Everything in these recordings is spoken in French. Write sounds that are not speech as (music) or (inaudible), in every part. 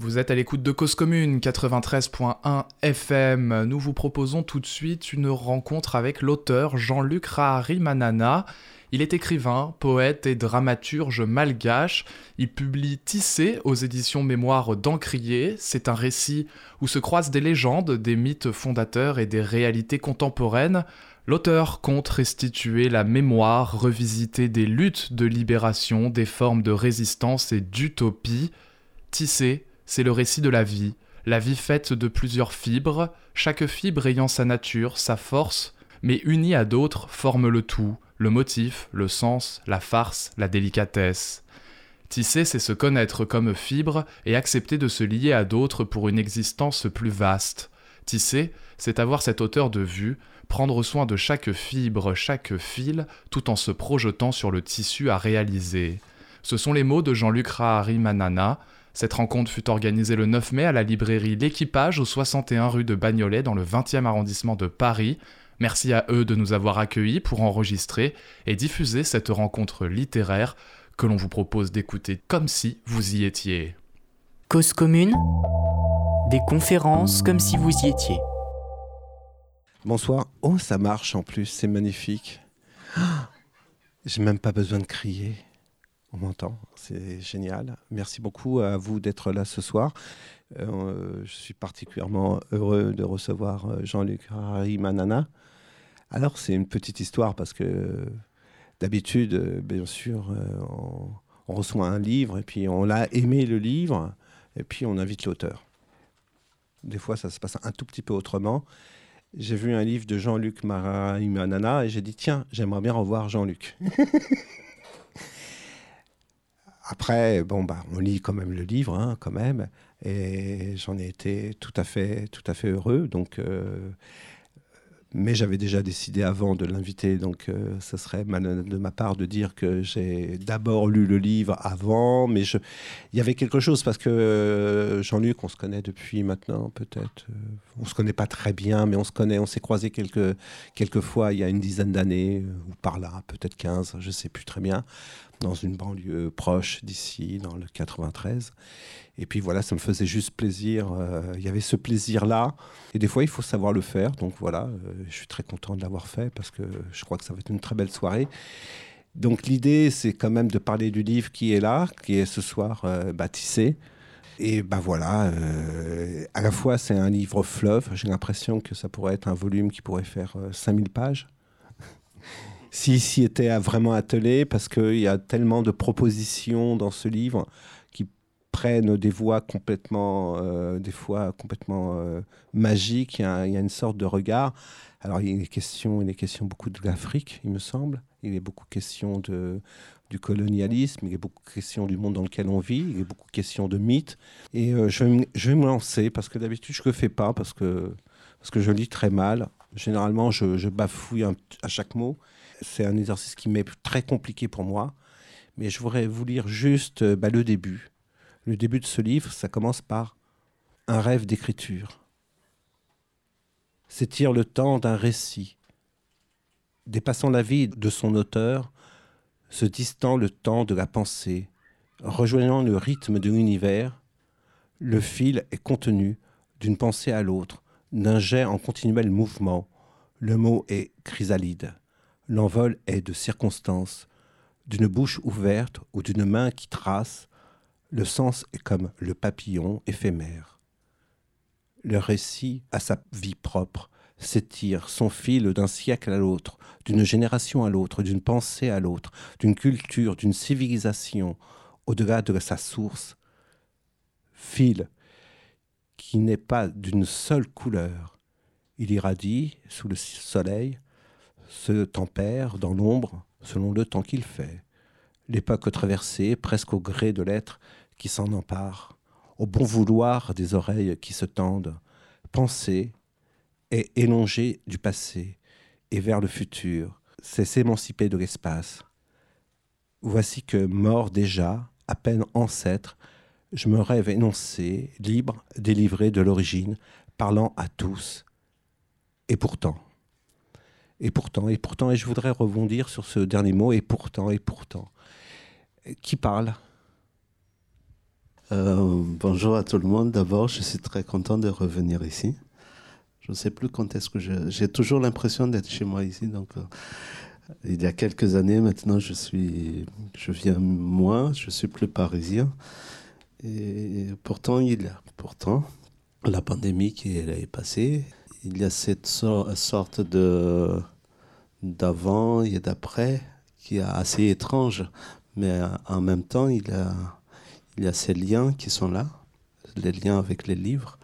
Vous êtes à l'écoute de Cause Commune 93.1 FM. Nous vous proposons tout de suite une rencontre avec l'auteur Jean-Luc Rahari Manana. Il est écrivain, poète et dramaturge malgache. Il publie Tissé aux éditions Mémoire d'Encrier. C'est un récit où se croisent des légendes, des mythes fondateurs et des réalités contemporaines. L'auteur compte restituer la mémoire, revisiter des luttes de libération, des formes de résistance et d'utopie. Tissé c'est le récit de la vie, la vie faite de plusieurs fibres, chaque fibre ayant sa nature, sa force, mais unie à d'autres forme le tout, le motif, le sens, la farce, la délicatesse. Tisser, c'est se connaître comme fibre et accepter de se lier à d'autres pour une existence plus vaste. Tisser, c'est avoir cette hauteur de vue, prendre soin de chaque fibre, chaque fil, tout en se projetant sur le tissu à réaliser. Ce sont les mots de Jean-Luc Rahari Manana, cette rencontre fut organisée le 9 mai à la librairie L'Équipage au 61 rue de Bagnolet dans le 20e arrondissement de Paris. Merci à eux de nous avoir accueillis pour enregistrer et diffuser cette rencontre littéraire que l'on vous propose d'écouter comme si vous y étiez. Cause commune, des conférences comme si vous y étiez. Bonsoir. Oh, ça marche en plus, c'est magnifique. J'ai même pas besoin de crier. On m'entend, c'est génial. Merci beaucoup à vous d'être là ce soir. Euh, je suis particulièrement heureux de recevoir euh, Jean-Luc Manana. Alors, c'est une petite histoire parce que d'habitude, euh, bien sûr, on, on, reçoit un livre et puis on l'a aimé le livre et puis on invite l'auteur. Des fois, ça se passe un tout petit peu autrement. J'ai vu un livre de Jean-Luc Manana et j'ai dit tiens, j'aimerais bien revoir Jean-Luc. (laughs) Après, bon, bah, on lit quand même le livre, hein, quand même, et j'en ai été tout à fait, tout à fait heureux. Donc, euh, mais j'avais déjà décidé avant de l'inviter, donc euh, ce serait de ma part de dire que j'ai d'abord lu le livre avant, mais il y avait quelque chose parce que euh, Jean-Luc, on se connaît depuis maintenant peut-être, on se connaît pas très bien, mais on se connaît, on s'est croisé quelques, quelques fois il y a une dizaine d'années, ou par là, peut-être 15, je sais plus très bien dans une banlieue proche d'ici, dans le 93. Et puis voilà, ça me faisait juste plaisir. Euh, il y avait ce plaisir-là. Et des fois, il faut savoir le faire. Donc voilà, euh, je suis très content de l'avoir fait parce que je crois que ça va être une très belle soirée. Donc l'idée, c'est quand même de parler du livre qui est là, qui est ce soir euh, baptisé. Et ben voilà, à la fois c'est un livre fleuve, j'ai l'impression que ça pourrait être un volume qui pourrait faire 5000 pages s'il s'y était vraiment attelé, parce qu'il y a tellement de propositions dans ce livre qui prennent des voix complètement, euh, des fois complètement euh, magiques. Il y, a, une sorte de regard. Alors, il est question, il est question beaucoup de l'Afrique, il me semble. Il est beaucoup question de, du colonialisme, il est beaucoup question du monde dans lequel on vit, il est beaucoup question de mythes. Et euh, je, vais, je, vais, me lancer, parce que d'habitude, je ne le fais pas, parce que, parce que je lis très mal. Généralement, je bafouille à chaque mot c'est un exercice qui m'est très compliqué pour moi. Mais je voudrais vous lire juste euh, bah, le début. Le début de ce livre, ça commence par un rêve d'écriture. S'étire le temps d'un récit, dépassant la vie de son auteur, se distant le temps de la pensée, rejoignant le rythme de l'univers, le fil est contenu d'une pensée à l'autre, d'un jet en continuel mouvement. Le mot est chrysalide. L'envol est de circonstance, d'une bouche ouverte ou d'une main qui trace. Le sens est comme le papillon éphémère. Le récit a sa vie propre, s'étire son fil d'un siècle à l'autre, d'une génération à l'autre, d'une pensée à l'autre, d'une culture, d'une civilisation, au-delà de sa source. Fil qui n'est pas d'une seule couleur. Il irradie sous le soleil, se tempère dans l'ombre selon le temps qu'il fait. L'époque traversée, presque au gré de l'être qui s'en empare, au bon vouloir des oreilles qui se tendent, penser est élonger du passé et vers le futur, c'est s'émanciper de l'espace. Voici que, mort déjà, à peine ancêtre, je me rêve énoncé, libre, délivré de l'origine, parlant à tous. Et pourtant, et pourtant, et pourtant, et je voudrais rebondir sur ce dernier mot, et pourtant, et pourtant. Qui parle? Bonjour à tout le monde. D'abord, je suis très content de revenir ici. Je ne sais plus quand est-ce que je... J'ai toujours l'impression d'être chez moi ici. Donc, il y a quelques années maintenant, je, suis... je viens moins, je suis plus parisien. Et pourtant, il pourtant, la pandémie qui est passée, il y a cette sorte d'avant et d'après qui est assez étrange, mais en même temps, il a, il y a ces liens qui sont là, les liens avec les livres,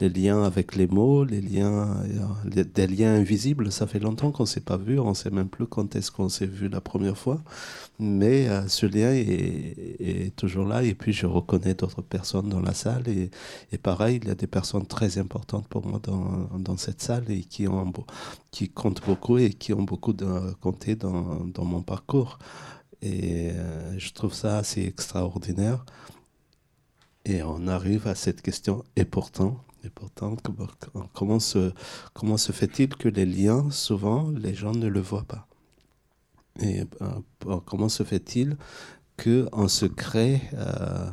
les liens avec les mots, les liens, euh, des liens invisibles. Ça fait longtemps qu'on ne s'est pas vu, on ne sait même plus quand est-ce qu'on s'est vu la première fois. Mais euh, ce lien est, toujours là. Et puis je reconnais d'autres personnes dans la salle. Et, pareil, il y a des personnes très importantes pour moi dans, cette salle et qui, ont, qui comptent beaucoup et qui ont beaucoup de, compté dans, dans mon parcours. Et euh, je trouve ça assez extraordinaire. Et on arrive à cette question, et pourtant, et pourtant, comment se, comment se fait-il que les liens, souvent, les gens ne le voient pas? Et euh, comment se fait-il qu'on se crée, euh,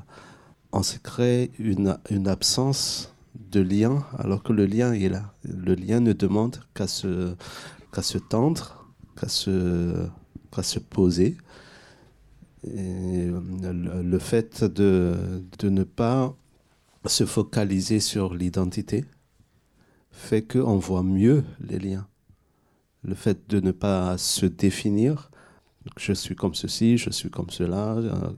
on se crée une, une absence de lien alors que le lien est là? Le lien ne demande qu'à se, qu'à se tendre, qu'à se, se poser. Et le fait de, de ne pas se focaliser sur l'identité fait qu'on voit mieux les liens. Le fait de ne pas se définir, je suis comme ceci, je suis comme cela, euh,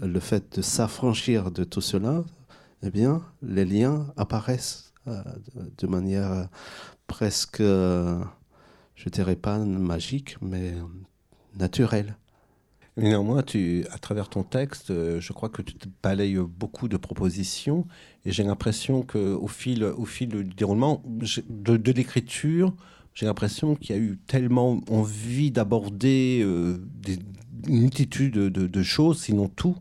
le fait de s'affranchir de tout cela, eh bien, les liens apparaissent euh, de manière euh, presque, je dirais pas magique, mais naturelle. Néanmoins, tu, à travers ton texte, euh, je crois que tu balayes beaucoup de propositions et j'ai l'impression qu'au fil, au fil du déroulement de, l'écriture, j'ai l'impression qu'il y a eu tellement envie d'aborder euh, une multitude de, choses, sinon tout,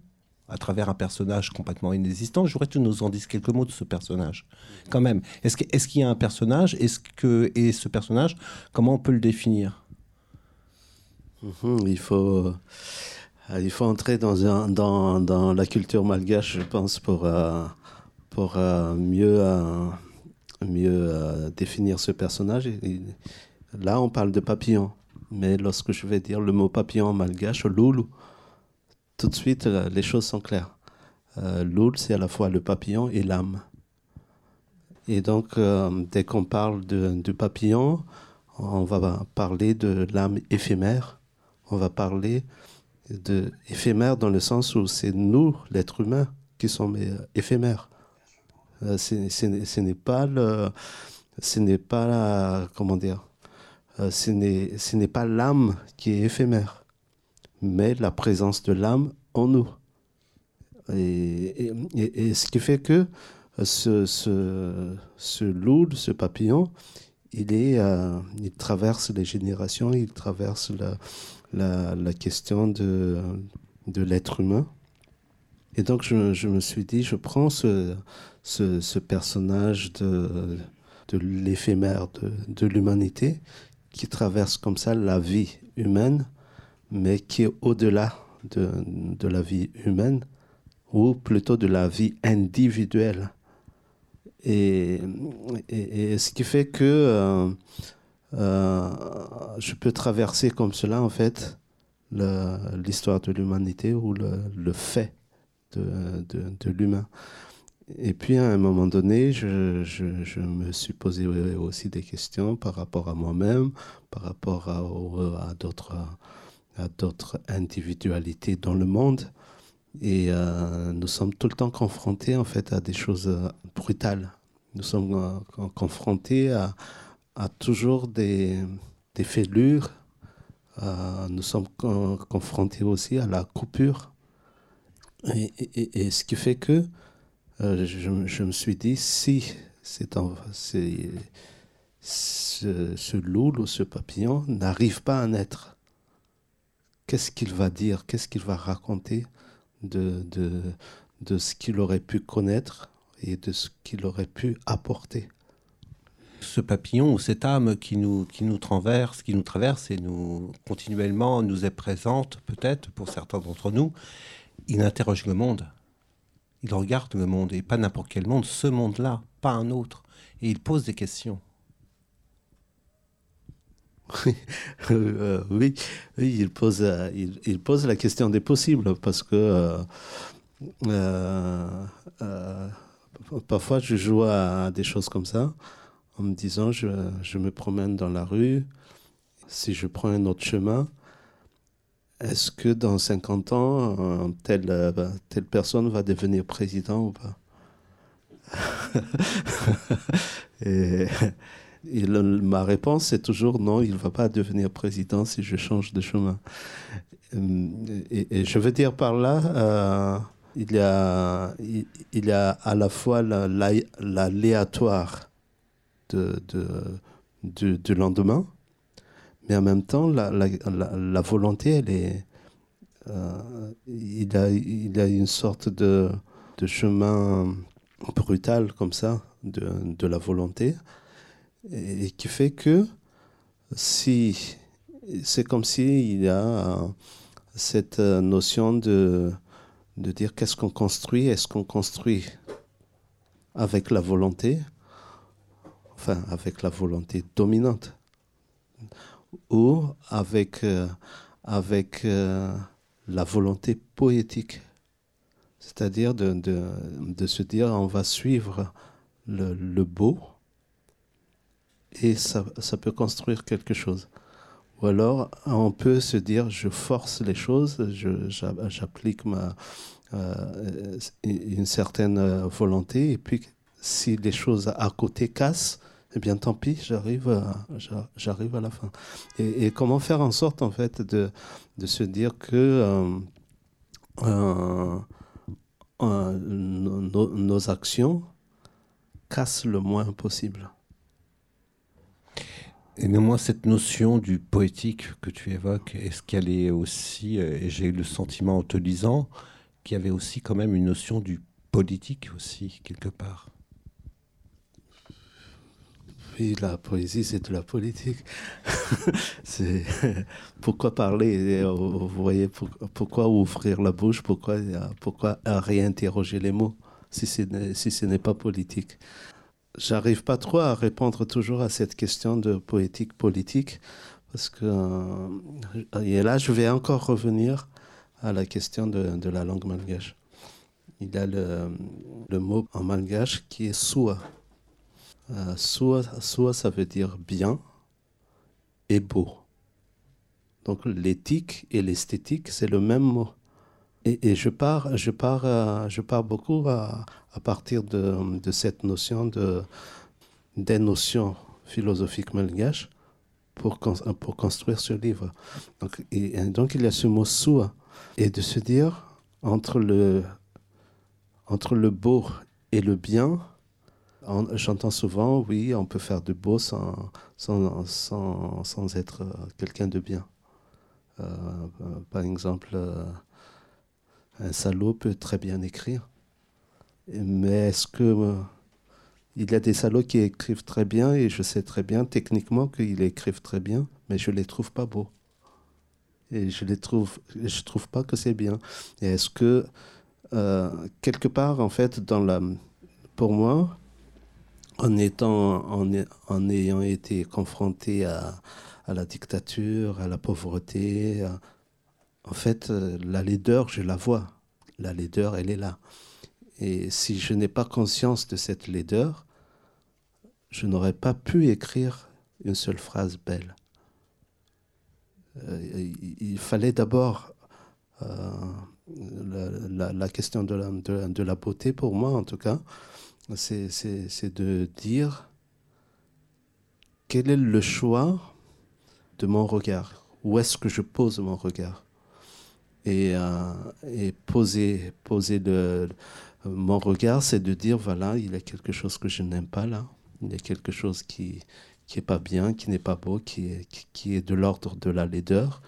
à travers un personnage complètement inexistant. Je voudrais que tu nous en dises quelques mots de ce personnage, quand même. Est-ce qu'il est y a un personnage? Est-ce que et ce personnage, comment on peut le définir? Mhm, il faut, euh, il faut entrer dans, un, dans, dans, la culture malgache, je pense, pour, euh, pour euh, mieux, mieux définir ce personnage. là, on parle de papillon. Mais lorsque je vais dire le mot papillon malgache, loulou, tout de suite, les choses sont claires. loul, c'est à la fois le papillon et l'âme. Et donc, dès qu'on parle de, papillon, on va parler de l'âme éphémère on va parler de éphémère dans le sens où c'est nous, l'être humain, qui sommes euh, éphémères. Euh, ce n'est pas le, n'est pas comment dire, euh, n'est pas l'âme qui est éphémère, mais la présence de l'âme en nous. Et, ce qui fait que ce, ce, ce loup, ce papillon, il, est, il traverse les générations, il traverse la, la, question de, de l'être humain. Et donc je, je, me suis dit, je prends ce, ce, personnage de, de l'éphémère de, de l'humanité qui traverse comme ça la vie humaine, mais qui est au-delà de, de, la vie humaine, ou plutôt de la vie individuelle. Et, et, ce qui fait que euh, euh, je peux traverser comme cela, en fait, l'histoire de l'humanité ou le, fait de, l'humain. Et puis, à un moment donné, je, me suis posé aussi des questions par rapport à moi-même, par rapport à, d'autres individualités dans le monde. Et euh, nous sommes tout le temps confrontés, en fait, à des choses brutales. Nous sommes euh, confrontés à, a toujours des, des fêlures. Euh, nous sommes confrontés aussi à la coupure. Et, et, ce qui fait que euh, je, je, me suis dit, si c'est ce, ce ou ce papillon n'arrive pas à naître, qu'est-ce qu'il va dire, qu'est-ce qu'il va raconter de, de, de ce qu'il aurait pu connaître et de ce qu'il aurait pu apporter? Ce papillon ou cette âme qui nous, qui nous traverse, qui nous traverse et nous continuellement nous est présente, peut-être pour certains d'entre nous, il interroge le monde. Il regarde le monde, et pas n'importe quel monde, ce monde-là, pas un autre. Et il pose des questions. (laughs) Euh, oui, oui, il pose, euh, il, pose la question des possibles parce que euh, parfois je joue à, des choses comme ça en me disant je, je, me promène dans la rue, si je prends un autre chemin, est-ce que dans 50 ans, telle, telle personne va devenir président ou pas? (laughs) Et, ma réponse est toujours non, il ne va pas devenir président si je change de chemin. Euh, et, je veux dire par là, euh, il, y a, il, y a à la fois l'aléatoire de, du, lendemain, mais en même temps, la, la, volonté, elle est. Euh, il, a, il a une sorte de, de chemin brutal comme ça de, de la volonté et, qui fait que si c'est comme s'il y a euh, cette euh, notion de, de dire qu'est-ce qu'on construit, est-ce qu'on construit avec la volonté, enfin avec la volonté dominante, ou avec, euh, avec la volonté poétique, c'est-à-dire de, de, se dire on va suivre le, beau, et ça, ça, peut construire quelque chose. Ou alors, on peut se dire, je force les choses, j'applique ma, euh, une certaine euh, volonté, et puis si les choses à côté cassent, eh bien tant pis, j'arrive à, à la fin. Et, comment faire en sorte, en fait, de, se dire que euh, nos, nos actions cassent le moins possible? Et néanmoins, cette notion du poétique que tu évoques, est-ce qu'elle est aussi, euh, et j'ai eu le sentiment en te lisant, qu'il y avait aussi quand même une notion du politique aussi, quelque part? Oui, la poésie, c'est de la politique. (laughs) c'est pourquoi parler Vous voyez, pourquoi ouvrir la bouche Pourquoi, pourquoi réinterroger les mots si, si ce n'est pas politique? J'arrive pas trop à répondre toujours à cette question de poétique politique parce que euh, et là je vais encore revenir à la question de, la langue malgache. Il y a le, le, mot en malgache qui est soa. Euh, soa, ça veut dire bien et beau. Donc l'éthique et l'esthétique, c'est le même mot. Et, je pars, je pars, euh, je pars beaucoup à, partir de, de, cette notion de, des notions philosophiques malgaches pour, pour construire ce livre. Donc, et, donc il y a ce mot soua et de se dire entre le, entre le beau et le bien, j'entends souvent, oui, on peut faire de beau sans, sans, sans, sans être quelqu'un de bien. Euh, par exemple, euh, un salaud peut très bien écrire mais est-ce que euh, il y a des salauds qui écrivent très bien et je sais très bien techniquement qu'ils écrivent très bien, mais je les trouve pas beaux. Et je les trouve, trouve pas que c'est bien. Et est-ce que euh, quelque part en fait dans la, pour moi, en étant, en, en ayant été confronté à, à, la dictature, à la pauvreté, en fait, euh, la laideur, je la vois. La laideur, elle est là. Et si je n'ai pas conscience de cette laideur, je n'aurais pas pu écrire une seule phrase belle. Euh, il fallait d'abord euh, la, la, question de la, de, de la, beauté, pour moi en tout cas, c'est de dire quel est le choix de mon regard, où est-ce que je pose mon regard? Et, euh, et poser, poser le, mon regard, c'est de dire, voilà, il y a quelque chose que je n'aime pas là, il y a quelque chose qui qui pas bien, qui n'est pas beau, qui qui est de l'ordre de la laideur,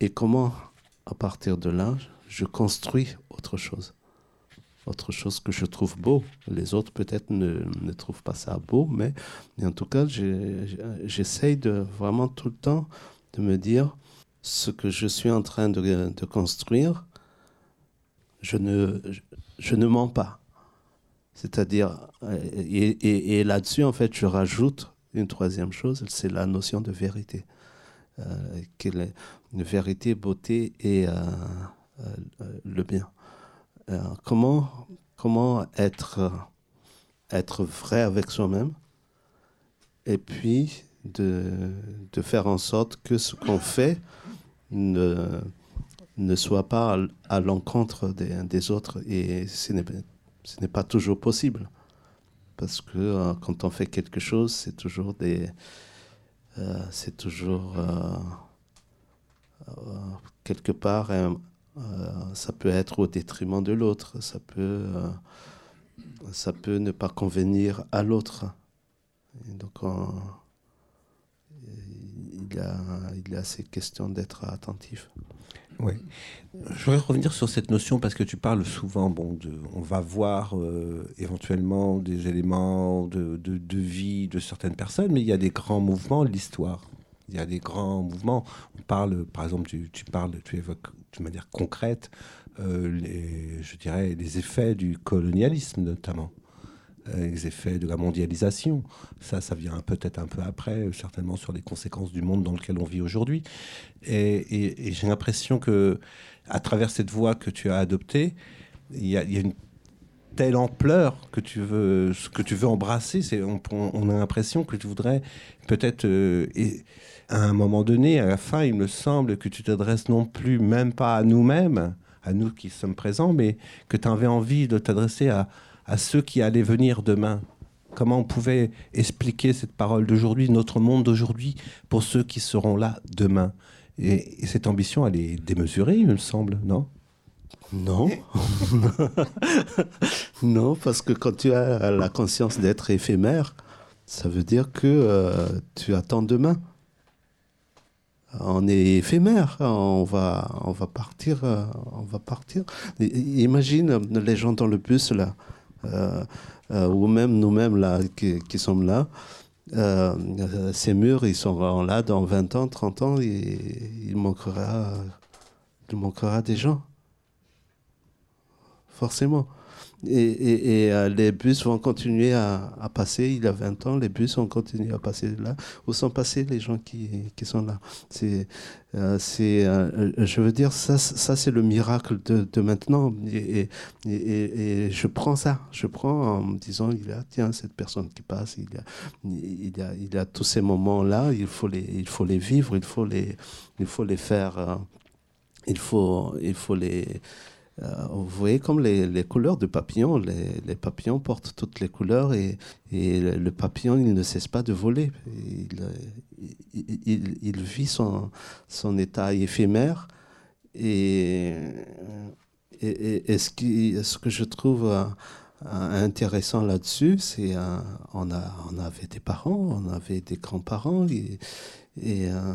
et comment, à partir de là, je construis autre chose? Autre chose que je trouve beau. Les autres peut-être ne, ne trouvent pas ça beau, mais, en tout cas, j'essaye de vraiment tout le temps de me dire ce que je suis en train de, de construire, je ne, je ne mens pas. C'est-à-dire, et, là-dessus, en fait, je rajoute une troisième chose, c'est la notion de vérité. Euh, une vérité, beauté et euh, euh, le bien. Comment, comment être, être vrai avec soi-même et puis de, de, faire en sorte que ce qu'on fait ne, ne soit pas à, l'encontre des, des, autres. Et ce n'est pas toujours possible. Parce que quand on fait quelque chose, c'est toujours des, euh, c'est toujours euh, euh, quelque part, ça peut être au détriment de l'autre, ça peut, ça peut ne pas convenir à l'autre. Donc, il a, il a ces questions d'être attentif. Oui. Je voudrais revenir sur cette notion parce que tu parles souvent, bon, on va voir euh, éventuellement des éléments de, vie de certaines personnes, mais il y a des grands mouvements de l'histoire. Il y a des grands mouvements. On parle, par exemple, tu parles, tu évoques de manière concrète, euh, les, je dirais, les effets du colonialisme notamment. Euh, les effets de la mondialisation. Ça, ça vient peut-être un peu après, certainement sur les conséquences du monde dans lequel on vit aujourd'hui. Et, j'ai l'impression que, à travers cette voie que tu as adoptée, il y, a, une telle ampleur que tu veux, que tu veux embrasser. On, on, a l'impression que tu voudrais peut-être, euh, à un moment donné, à la fin, il me semble que tu t'adresses non plus, même pas à nous-mêmes, à nous qui sommes présents, mais que tu avais envie de t'adresser à, à ceux qui allaient venir demain Comment on pouvait expliquer cette parole d'aujourd'hui, notre monde d'aujourd'hui, pour ceux qui seront là demain? Et, cette ambition, elle est démesurée, il me semble, non? Non. (laughs) non, parce que quand tu as la conscience d'être éphémère, ça veut dire que euh, tu attends demain. On est éphémère, on va, on va partir, euh, on va partir. Imagine les gens dans le bus là. Euh, euh, ou même nous-mêmes là, qui, sommes là, ces murs, ils seront là dans 20 ans, 30 ans, il manquera, il manquera des gens. Forcément. Et, et, les bus vont continuer à, passer. Il y a 20 ans, les bus ont continué à passer là. Où sont passés les gens qui, qui sont là? C'est euh, euh, je veux dire, ça, ça c'est le miracle de, maintenant. Et, et, je prends ça, je prends en me disant, il y a, tiens, cette personne qui passe, il y a, il a, il a tous ces moments-là, il faut les, il faut les vivre, il faut les, il faut les faire, euh, il faut, il faut les, vous voyez comme les, les, couleurs de papillon, les, les, papillons portent toutes les couleurs et, et, le papillon, il ne cesse pas de voler. Il, il, vit son, son, état éphémère et, et, ce, qui, ce, que je trouve euh, intéressant là-dessus, c'est euh, on, on avait des parents, on avait des grands-parents et, et euh,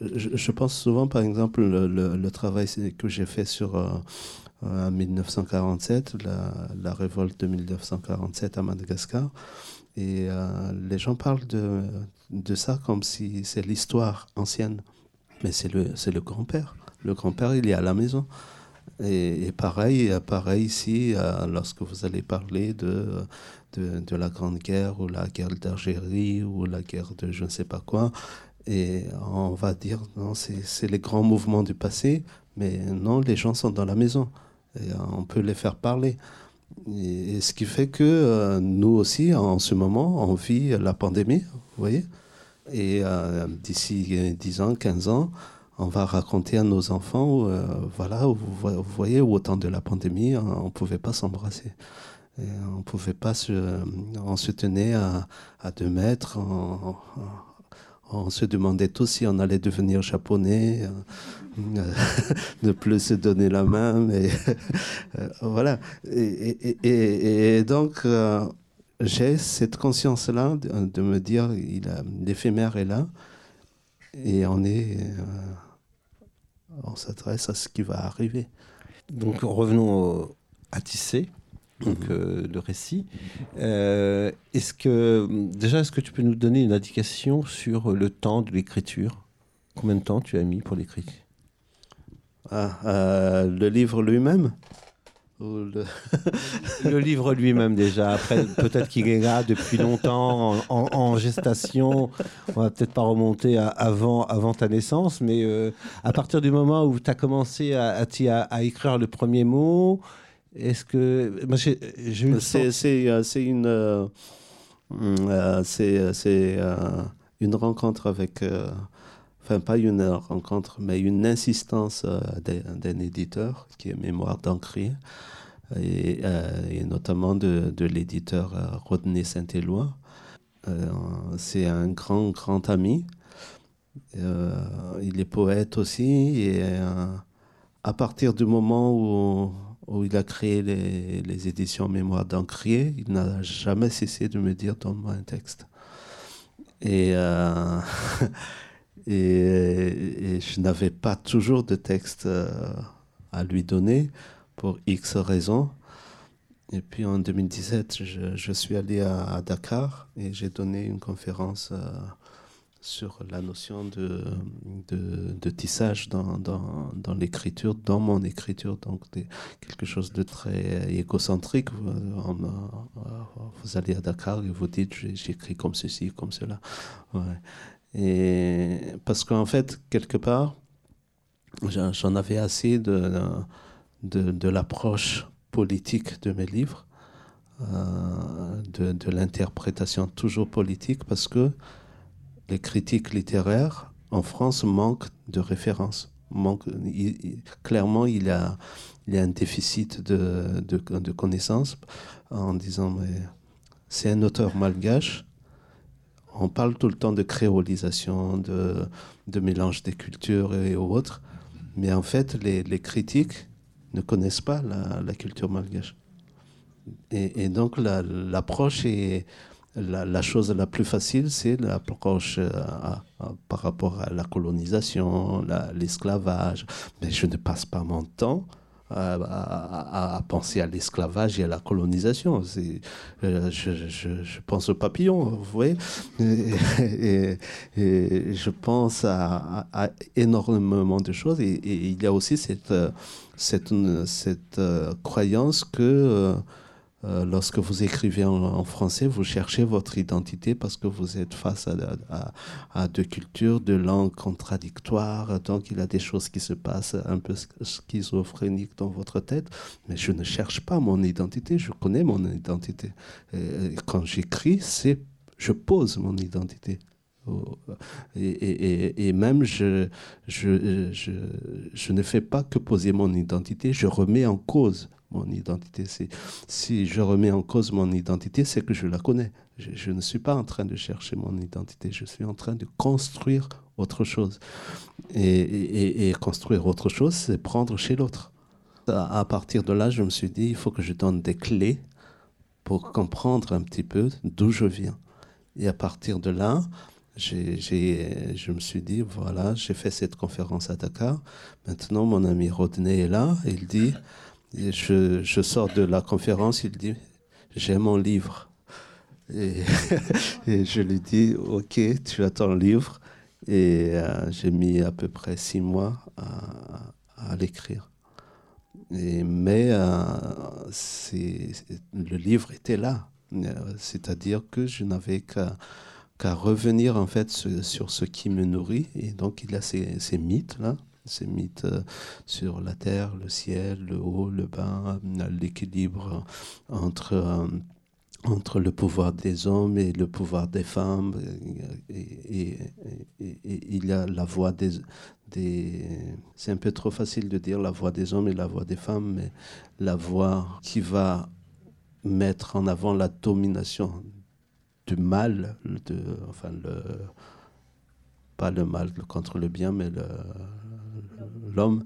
je, pense souvent, par exemple, le, le, le travail que j'ai fait sur en 1947, la, la, révolte de 1947 à Madagascar. Et euh, les gens parlent de, ça comme si c'est l'histoire ancienne. Mais c'est le, le grand-père. Le grand-père, il est à la maison. Et, pareil, pareil ici, euh, lorsque vous allez parler de, de, la Grande Guerre ou la guerre d'Algérie ou la guerre de je ne sais pas quoi, et on va dire, non, c'est les grands mouvements du passé, mais non, les gens sont dans la maison. Et on peut les faire parler. Et, ce qui fait que euh, nous aussi, en ce moment, on vit la pandémie, vous voyez. Et euh, d'ici 10 ans, 15 ans, on va raconter à nos enfants, euh, voilà, vous, voyez, au temps de la pandémie, on ne pouvait pas s'embrasser. on pouvait pas se, on se tenait à, deux mètres, se demandait tous si on allait devenir japonais, euh, (laughs) ne plus se donner la main, mais (laughs) euh, voilà. Et, donc, euh, j'ai cette conscience-là de, me dire, l'éphémère est là, et on est, on s'adresse à ce qui va arriver. Donc, revenons à tisser donc mhm. euh, le récit. Euh, est-ce que déjà, est-ce que tu peux nous donner une indication sur le temps de l'écriture? Combien de temps tu as mis pour l'écrire? Ah, euh, Le livre lui-même? (laughs) Le... livre lui-même déjà. Après, peut-être qu'il est là depuis longtemps en, gestation. On va peut-être pas remonter avant, avant ta naissance, mais à partir du moment où tu as commencé à, à, écrire le premier mot, est-ce que c'est une euh, euh, c'est une rencontre avec enfin pas une rencontre, mais une insistance euh, d'un éditeur qui est Mémoire d'Ancry, et, euh, et, notamment de, de l'éditeur euh, Rodney Saint-Éloi. c'est un grand, grand ami. il est poète aussi, et à partir du moment où, où il a créé les, éditions Mémoire d'Ancrier, il n'a jamais cessé de me dire donne-moi un texte. (laughs) Et Et, je n'avais pas toujours de texte euh, à lui donner pour X raisons. Et puis en 2017, je, suis allé à, Dakar et j'ai donné une conférence euh, sur la notion de, de, tissage dans, dans, dans l'écriture, dans mon écriture, donc quelque chose de très égocentrique. Vous, allez à Dakar et vous dites j'écris comme ceci, comme cela. Et parce qu'en fait, quelque part, j'en avais assez de, de, de l'approche politique de mes livres, euh, de, de l'interprétation toujours politique, parce que les critiques littéraires en France manquent de références. Clairement, il y, a, un déficit de, connaissances en disant c'est un auteur malgache on parle tout le temps de créolisation, de mélange des cultures et autres, mais en fait, les, critiques ne connaissent pas la, culture malgache. Et, donc, l'approche est. La, chose la plus facile, c'est l'approche euh, par rapport à la colonisation, l'esclavage. Mais je ne passe pas mon temps à, penser à l'esclavage et à la colonisation. Euh, je, pense aux papillons, vous voyez, et, je pense à, énormément de choses. Et, il y a aussi cette, euh, croyance que euh, lorsque vous écrivez en, français, vous cherchez votre identité parce que vous êtes face à, deux cultures, deux langues contradictoires. Donc, il y a des choses qui se passent un peu schizophréniques dans votre tête. Mais je ne cherche pas mon identité, je connais mon identité. quand j'écris, c'est je pose mon identité. Et, même, je ne fais pas que poser mon identité, je remets en cause mon identité. Si je remets en cause mon identité, c'est que je la connais. Je, ne suis pas en train de chercher mon identité, je suis en train de construire autre chose. Et, construire autre chose, c'est prendre chez l'autre. À, partir de là, je me suis dit, il faut que je donne des clés pour comprendre un petit peu d'où je viens. Et à partir de là, je me suis dit, voilà, j'ai fait cette conférence à Dakar. Maintenant, mon ami Rodney est là. il dit, je, sors de la conférence, il dit J'ai mon livre. (laughs) Et, je lui dis Ok, tu as ton livre. Et euh, j'ai mis à peu près six mois à, à l'écrire. mais euh, le livre était là. C'est-à-dire que je n'avais qu'à revenir en fait sur, ce qui me nourrit. Et donc il a ces, ces mythes-là ces mythes euh, sur la terre, le ciel, le haut, le bas, l'équilibre entre, euh, entre le pouvoir des hommes et le pouvoir des femmes. Et, il y a la voix des... des c'est un peu trop facile de dire la voix des hommes et la voix des femmes, mais la voix qui va mettre en avant la domination du mal, de, enfin le, pas le mal contre le bien, mais le, l'homme.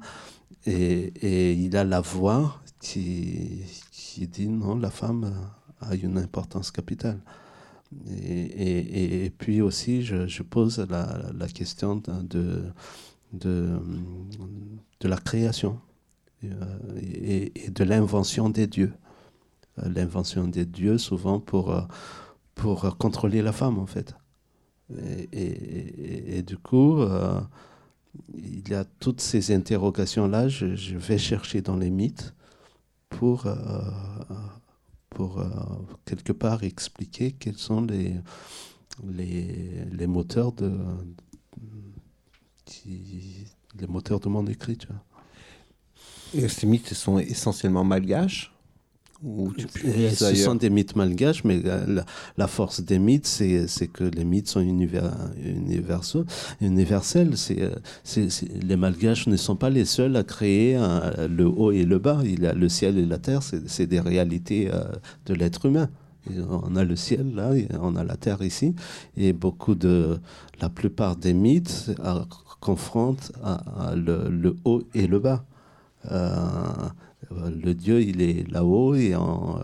Et, il a la voix qui, qui dit non, la femme a une importance capitale. Et, et, puis aussi, je, pose la, la, question de, de, de, la création euh, et, de l'invention des dieux. L'invention des dieux, souvent pour, pour contrôler la femme, en fait. Et, du coup, euh, il y a toutes ces interrogations-là, je, vais chercher dans les mythes pour, euh, pour quelque part expliquer quels sont les, les, les moteurs de, les moteurs mon écriture. Et ces mythes sont essentiellement malgaches ce sont des mythes malgaches, mais la, force des mythes, c'est que les mythes sont univers, universaux, universels. les malgaches ne sont pas les seuls à créer le haut et le bas. Il y a le ciel et la terre, c'est des réalités euh, de l'être humain. On a le ciel là, on a la terre ici, et beaucoup de, la plupart des mythes euh, confrontent le, haut et le bas. Euh, le Dieu, il est là-haut et en,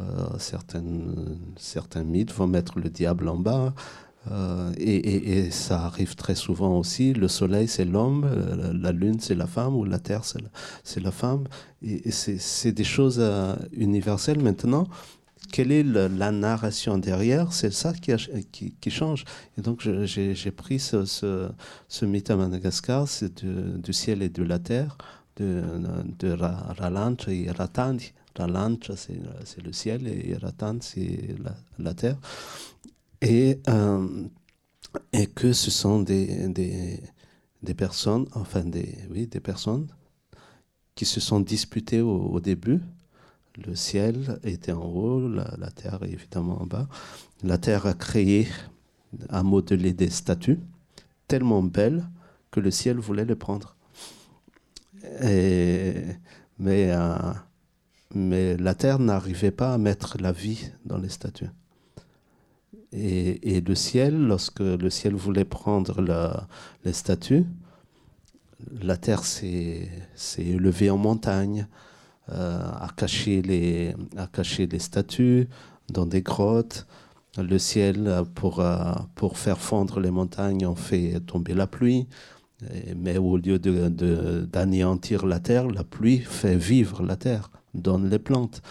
euh, certains mythes vont mettre le diable en bas. Euh, et, ça arrive très souvent aussi. Le soleil, c'est l'homme, la, lune, c'est la femme, ou la terre, c'est la, femme. Et, c'est des choses universelles. Maintenant, quelle est la narration derrière? C'est ça qui, qui, change. Et donc, j'ai pris ce, ce, mythe à Madagascar, c'est du ciel et de la terre de, de Ralancha et Ratandi. Ralancha, c'est le ciel et Ratan, c'est la, terre. Et, euh, et que ce sont des, des, des, personnes, enfin des, oui, des personnes qui se sont disputées au, début. Le ciel était en haut, la, la, terre est évidemment en bas. La terre a créé, a modelé des statues tellement belles que le ciel voulait les prendre mais, euh, mais la terre n'arrivait pas à mettre la vie dans les statues. Et, le ciel, lorsque le ciel voulait prendre les statues, la terre s'est élevée en montagne, euh, a, caché les, a caché les statues dans des grottes. Le ciel, pour, euh, pour faire fondre les montagnes, on fait tomber la pluie mais au lieu d'anéantir la terre, la pluie fait vivre la terre, donne les plantes.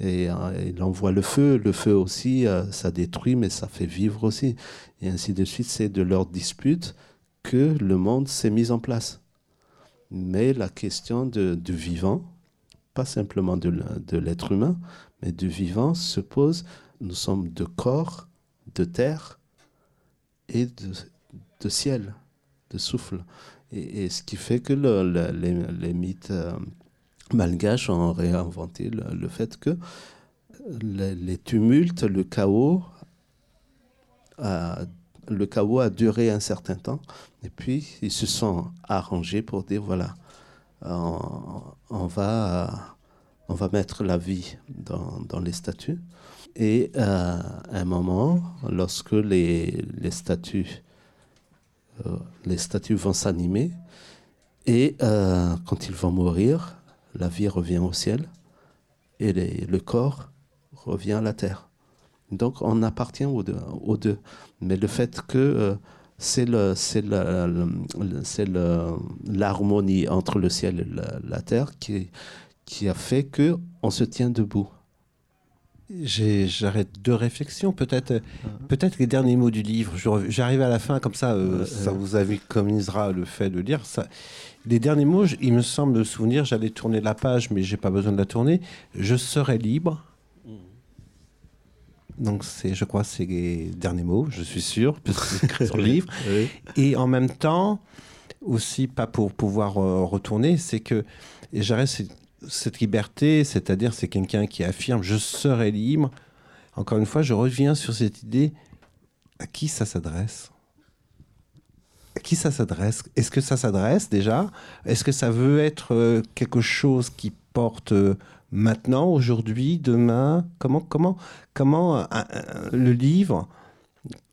Et euh, il envoie le feu. Le feu aussi, euh, ça détruit, mais ça fait vivre aussi. Et ainsi de suite, c'est de leur dispute que le monde s'est mis en place. Mais la question du vivant, pas simplement de, l'être humain, mais du vivant se pose. Nous sommes de corps, de terre et de ciel de souffle. Et, ce qui fait que les, mythes euh, malgaches ont réinventé le, fait que les, tumultes, le chaos, le chaos a duré un certain temps. Et puis, ils se sont arrangés pour dire, voilà, on, va, on va mettre la vie dans, les statues. Et euh, à un moment, lorsque les, les statues les statues vont s'animer et euh, quand ils vont mourir, la vie revient au ciel et le corps revient à la terre. Donc on appartient aux deux. Mais le fait que euh, c'est l'harmonie entre le ciel et la, terre qui, qui a fait que on se tient debout. J'arrête deux réflexions. Peut-être uh-huh. peut-être les derniers mots du livre. J'arrive à la fin, comme ça, euh, ça vous communisera le fait de lire. Ça. Les derniers mots, il me semble souvenir, j'allais tourner la page, mais j'ai pas besoin de la tourner. Je serai libre. Mm. Donc, c'est, je crois, c'est les derniers mots, je suis sûr, (laughs) puisque sur le livre. Et en même temps, aussi, pas pour pouvoir euh, retourner, c'est que, et j'arrête, cette liberté, c'est-à-dire c'est quelqu'un qui affirme je serai libre. Encore une fois, je reviens sur cette idée à qui ça s'adresse? À qui ça s'adresse? Est-ce que ça s'adresse déjà? Est-ce que ça veut être euh, quelque chose qui porte euh, maintenant, aujourd'hui, demain? Comment, comment, comment le livre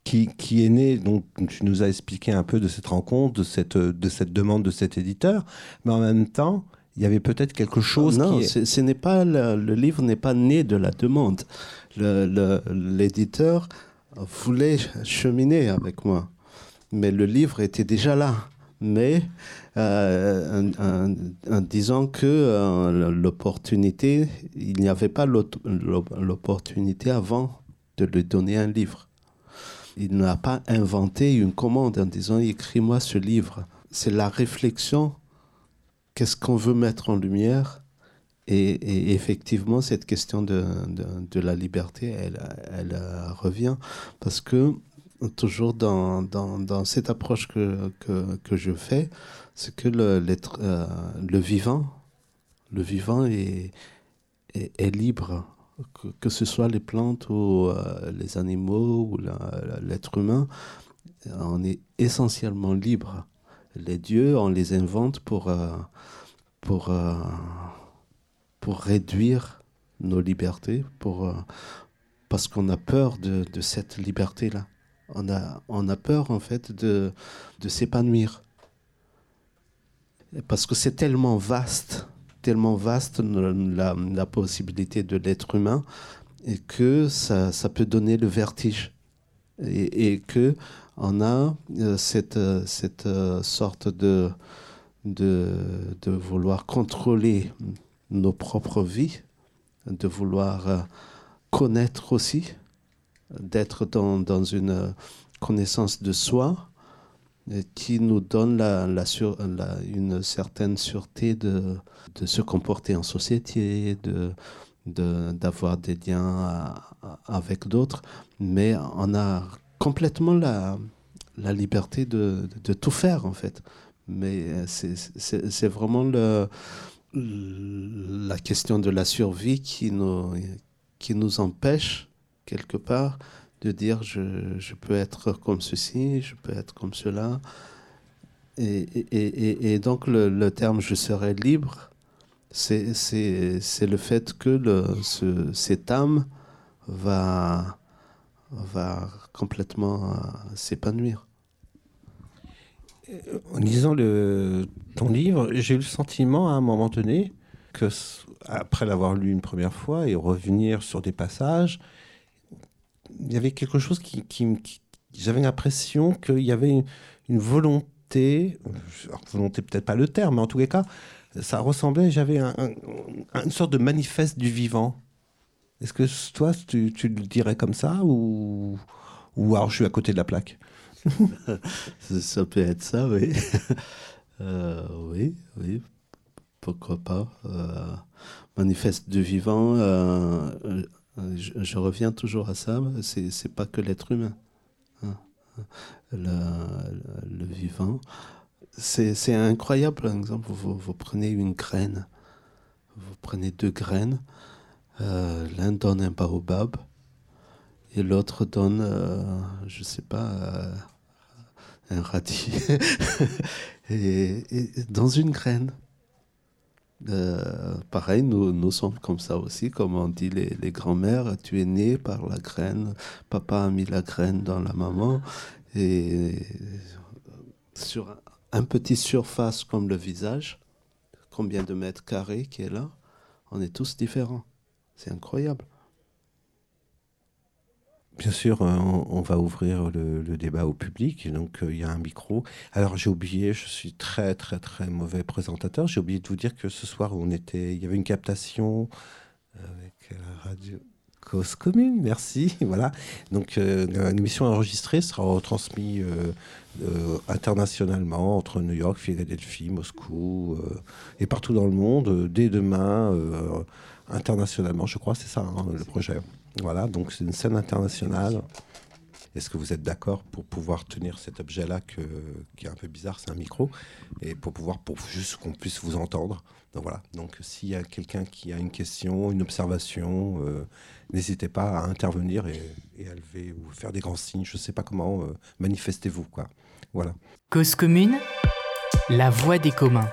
qui, qui, est né, donc tu nous as expliqué un peu de cette rencontre, de cette, de cette demande de cet éditeur, mais en même temps, il y avait peut-être quelque chose non, qui... ce n'est pas le, livre n'est pas né de la demande. L'éditeur voulait cheminer avec moi, mais le livre était déjà là. Mais euh, en, disant que euh, l'opportunité, il n'y avait pas l'opportunité avant de lui donner un livre. Il n'a pas inventé une commande en disant écris-moi ce livre. C'est la réflexion qu'est-ce qu'on veut mettre en lumière. Et, effectivement, cette question de, de, la liberté, elle, elle, revient. Parce que toujours dans, dans, cette approche que, que, que, je fais, c'est que le, euh, le vivant, le vivant est, est, libre, que, que, ce soit les plantes ou euh, les animaux ou l'être humain, on est essentiellement libre. Les dieux, on les invente pour, euh, pour, pour réduire nos libertés, pour, parce qu'on a peur de, de cette liberté-là. On a, on a peur en fait de, de s'épanouir. Parce que c'est tellement vaste, tellement vaste la, la possibilité de l'être humain, et que ça, ça, peut donner le vertige. Et, et que on a euh, cette, cette euh, sorte de, de, vouloir contrôler nos propres vies, de vouloir euh, connaître aussi, d'être dans, une connaissance de soi qui nous donne une certaine sûreté de, se comporter en société, de d'avoir des liens avec d'autres, mais on a complètement la, liberté de, tout faire en fait. Mais c'est vraiment la question de la survie qui nous, qui nous empêche quelque part de dire je, je, peux être comme ceci, je peux être comme cela. Et, et, et, donc le, terme je serai libre, c'est le fait que cette âme va, va complètement euh, s'épanouir. En lisant ton livre, j'ai eu le sentiment à un moment donné que, après l'avoir lu une première fois et revenir sur des passages, il y avait quelque chose qui, j'avais l'impression qu'il y avait une, volonté, volonté peut-être pas le terme, mais en tous les cas, ça ressemblait, j'avais une sorte de manifeste du vivant. Est-ce que toi, tu, le dirais comme ça ou, ou alors je suis à côté de la plaque? (laughs) Ça peut être ça, oui. (laughs) Euh, oui, oui, pourquoi pas. Euh, manifeste du vivant, euh, je, reviens toujours à ça, c'est pas que l'être humain. Hein. Le, vivant. C'est incroyable, par exemple, vous, prenez une graine, vous prenez deux graines, l'un donne un baobab et l'autre donne, je sais pas, un radis. (laughs) et, dans une graine. Euh, pareil, nous, nous sommes comme ça aussi, comme on dit les, les grands-mères, tu es né par la graine, papa a mis la graine dans la maman, et sur un petit surface comme le visage, combien de mètres carrés qui est là, on est tous différents. C'est incroyable. Bien sûr, euh, on, va ouvrir le, débat au public. Donc, euh, il y a un micro. Alors, j'ai oublié, je suis très, très, très mauvais présentateur. J'ai oublié de vous dire que ce soir, on était, il y avait une captation avec la radio Cause Commune. Merci. (laughs) Voilà. Donc, euh, une émission enregistrée sera retransmise internationalement entre New York, Philadelphie, Moscou et partout dans le monde dès demain, internationalement, je crois, c'est ça hein, le projet. Voilà, donc c'est une scène internationale. Est-ce que vous êtes d'accord pour pouvoir tenir cet objet-là qui est un peu bizarre, c'est un micro, et pour pouvoir, pour juste qu'on puisse vous entendre? Donc voilà. Donc s'il y a quelqu'un qui a une question, une observation, euh, n'hésitez pas à intervenir et, à lever ou faire des grands signes. Je ne sais pas comment. Euh, manifestez-vous quoi. Voilà. Cause commune, la voix des communs.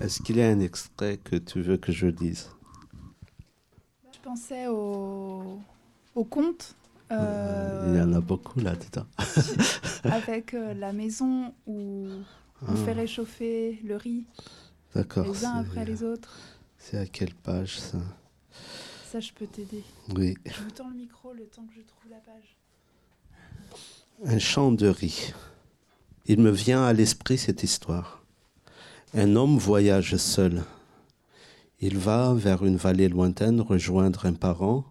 Est-ce qu'il y a un extrait que tu veux que je dise? Pensais au, au conte. Euh, Il y en a beaucoup là-dedans. (laughs) avec euh, la maison où on fait ah. réchauffer le riz. D'accord. Les uns après les autres. C'est à quelle page ça? Ça, je peux t'aider. Oui. Je vous tends le micro le temps que je trouve la page. Un champ de riz. Il me vient à l'esprit cette histoire. Un homme voyage seul il va vers une vallée lointaine rejoindre un parent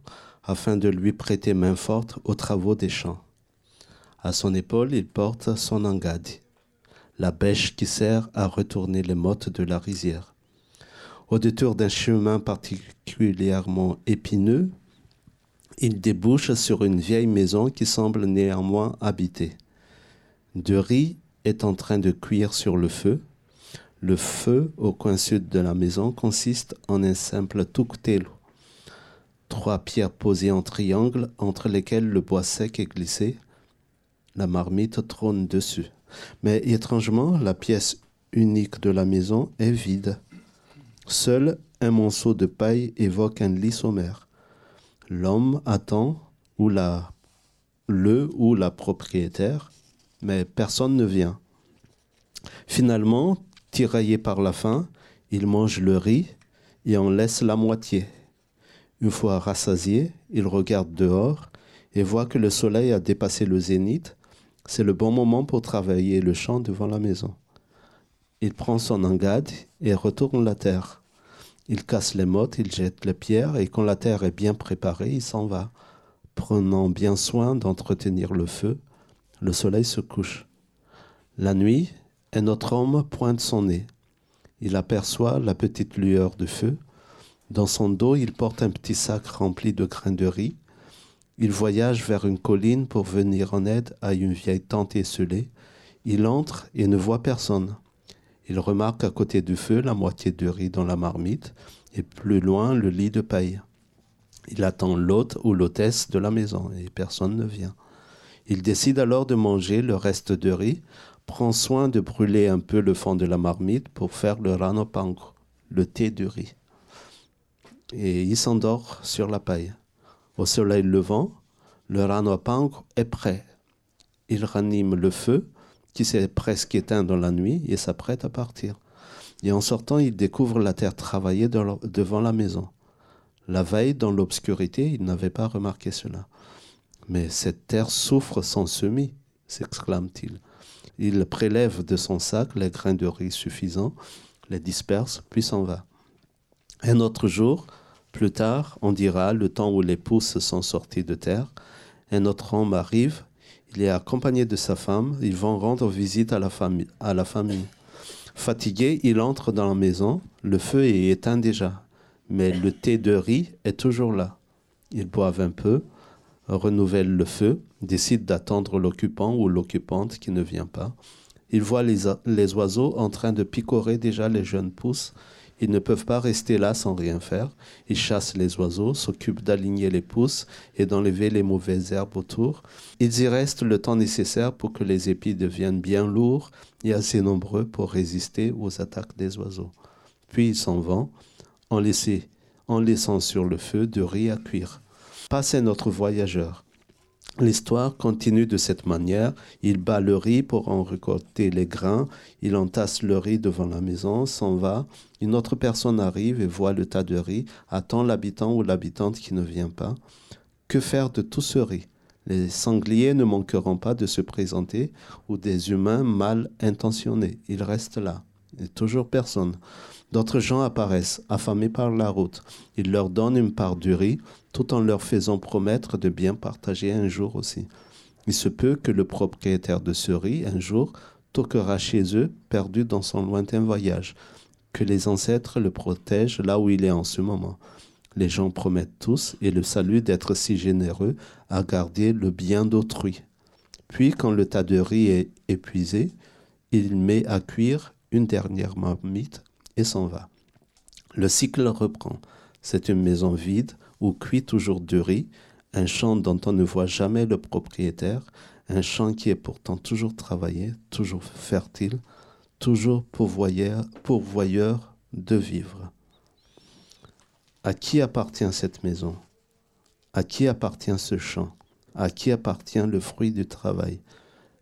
afin de lui prêter main forte aux travaux des champs. À son épaule, il porte son engade, la bêche qui sert à retourner les mottes de la rizière. Au détour d'un chemin particulièrement épineux, il débouche sur une vieille maison qui semble néanmoins habitée. De riz est en train de cuire sur le feu. Le feu au coin sud de la maison consiste en un simple tuktelo, trois pierres posées en triangle entre lesquelles le bois sec est glissé. La marmite trône dessus. Mais étrangement, la pièce unique de la maison est vide. Seul un monceau de paille évoque un lit sommaire. L'homme attend ou la, le ou la propriétaire, mais personne ne vient. Finalement, tiraillé par la faim, il mange le riz et en laisse la moitié. Une fois rassasié, il regarde dehors et voit que le soleil a dépassé le zénith. C'est le bon moment pour travailler le champ devant la maison. Il prend son engade et retourne la terre. Il casse les mottes, il jette les pierres et quand la terre est bien préparée, il s'en va, prenant bien soin d'entretenir le feu. Le soleil se couche. La nuit, un autre homme pointe son nez. Il aperçoit la petite lueur de feu dans son dos, il porte un petit sac rempli de grains de riz. Il voyage vers une colline pour venir en aide à une vieille tante esselée. Il entre et ne voit personne. Il remarque à côté du feu la moitié de riz dans la marmite et plus loin le lit de paille. Il attend l'hôte ou l'hôtesse de la maison et personne ne vient. Il décide alors de manger le reste de riz, prend soin de brûler un peu le fond de la marmite pour faire le ranopangro, le thé de riz et il s'endort sur la paille. Au soleil levant, le ranoapang est prêt. Il ranime le feu qui s'est presque éteint dans la nuit et s'apprête à partir. Et en sortant, il découvre la terre travaillée devant la maison. La veille, dans l'obscurité, il n'avait pas remarqué cela. Mais cette terre souffre sans semis, s'exclame-t-il. Il prélève de son sac les grains de riz suffisants, les disperse, puis s'en va. Un autre jour, plus tard, on dira, le temps où les pousses sont sorties de terre, un autre homme arrive, il est accompagné de sa femme, ils vont rendre visite à la famille. À la famille. Fatigué, il entre dans la maison, le feu est éteint déjà, mais le thé de riz est toujours là. Ils boivent un peu, renouvellent le feu, décident d'attendre l'occupant ou l'occupante qui ne vient pas. Ils voient les, les oiseaux en train de picorer déjà les jeunes pousses ils ne peuvent pas rester là sans rien faire. Ils chassent les oiseaux, s'occupent d'aligner les pousses et d'enlever les mauvaises herbes autour. Ils y restent le temps nécessaire pour que les épis deviennent bien lourds et assez nombreux pour résister aux attaques des oiseaux. Puis ils s'en vont, en, laissant sur le feu de riz à cuire. Passez notre voyageur. L'histoire continue de cette manière. Il bat le riz pour en récolter les grains. Il entasse le riz devant la maison, s'en va. Une autre personne arrive et voit le tas de riz, attend l'habitant ou l'habitante qui ne vient pas. Que faire de tout ce riz? Les sangliers ne manqueront pas de se présenter ou des humains mal intentionnés. Ils restent là. Et toujours personne. D'autres gens apparaissent, affamés par la route. Ils leur donnent une part du riz, tout en leur faisant promettre de bien partager un jour aussi. Il se peut que le propriétaire de ce riz, un jour, toquera chez eux, perdu dans son lointain voyage, que les ancêtres le protègent là où il est en ce moment. Les gens promettent tous et le saluent d'être si généreux à garder le bien d'autrui. Puis, quand le tas de riz est épuisé, il met à cuire une dernière marmite et s'en va. Le cycle reprend. C'est une maison vide où cuit toujours du riz, un champ dont on ne voit jamais le propriétaire, un champ qui est pourtant toujours travaillé, toujours fertile, toujours pourvoyeur, de vivre. À qui appartient cette maison? À qui appartient ce champ? À qui appartient le fruit du travail?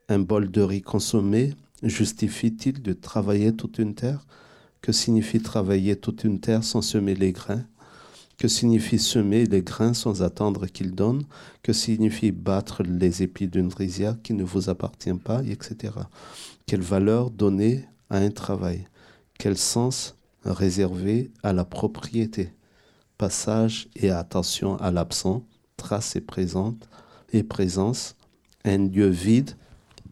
Un bol de riz consommé justifie-t-il de travailler toute une terre? Que signifie travailler toute une terre sans semer les grains? Que signifie semer les grains sans attendre qu'ils donnent? Que signifie battre les épis d'une rizière qui ne vous appartient pas, etc. Quelle valeur donner à un travail? Quel sens réserver à la propriété? Passage et attention à l'absent, trace et présente et présence, un lieu vide.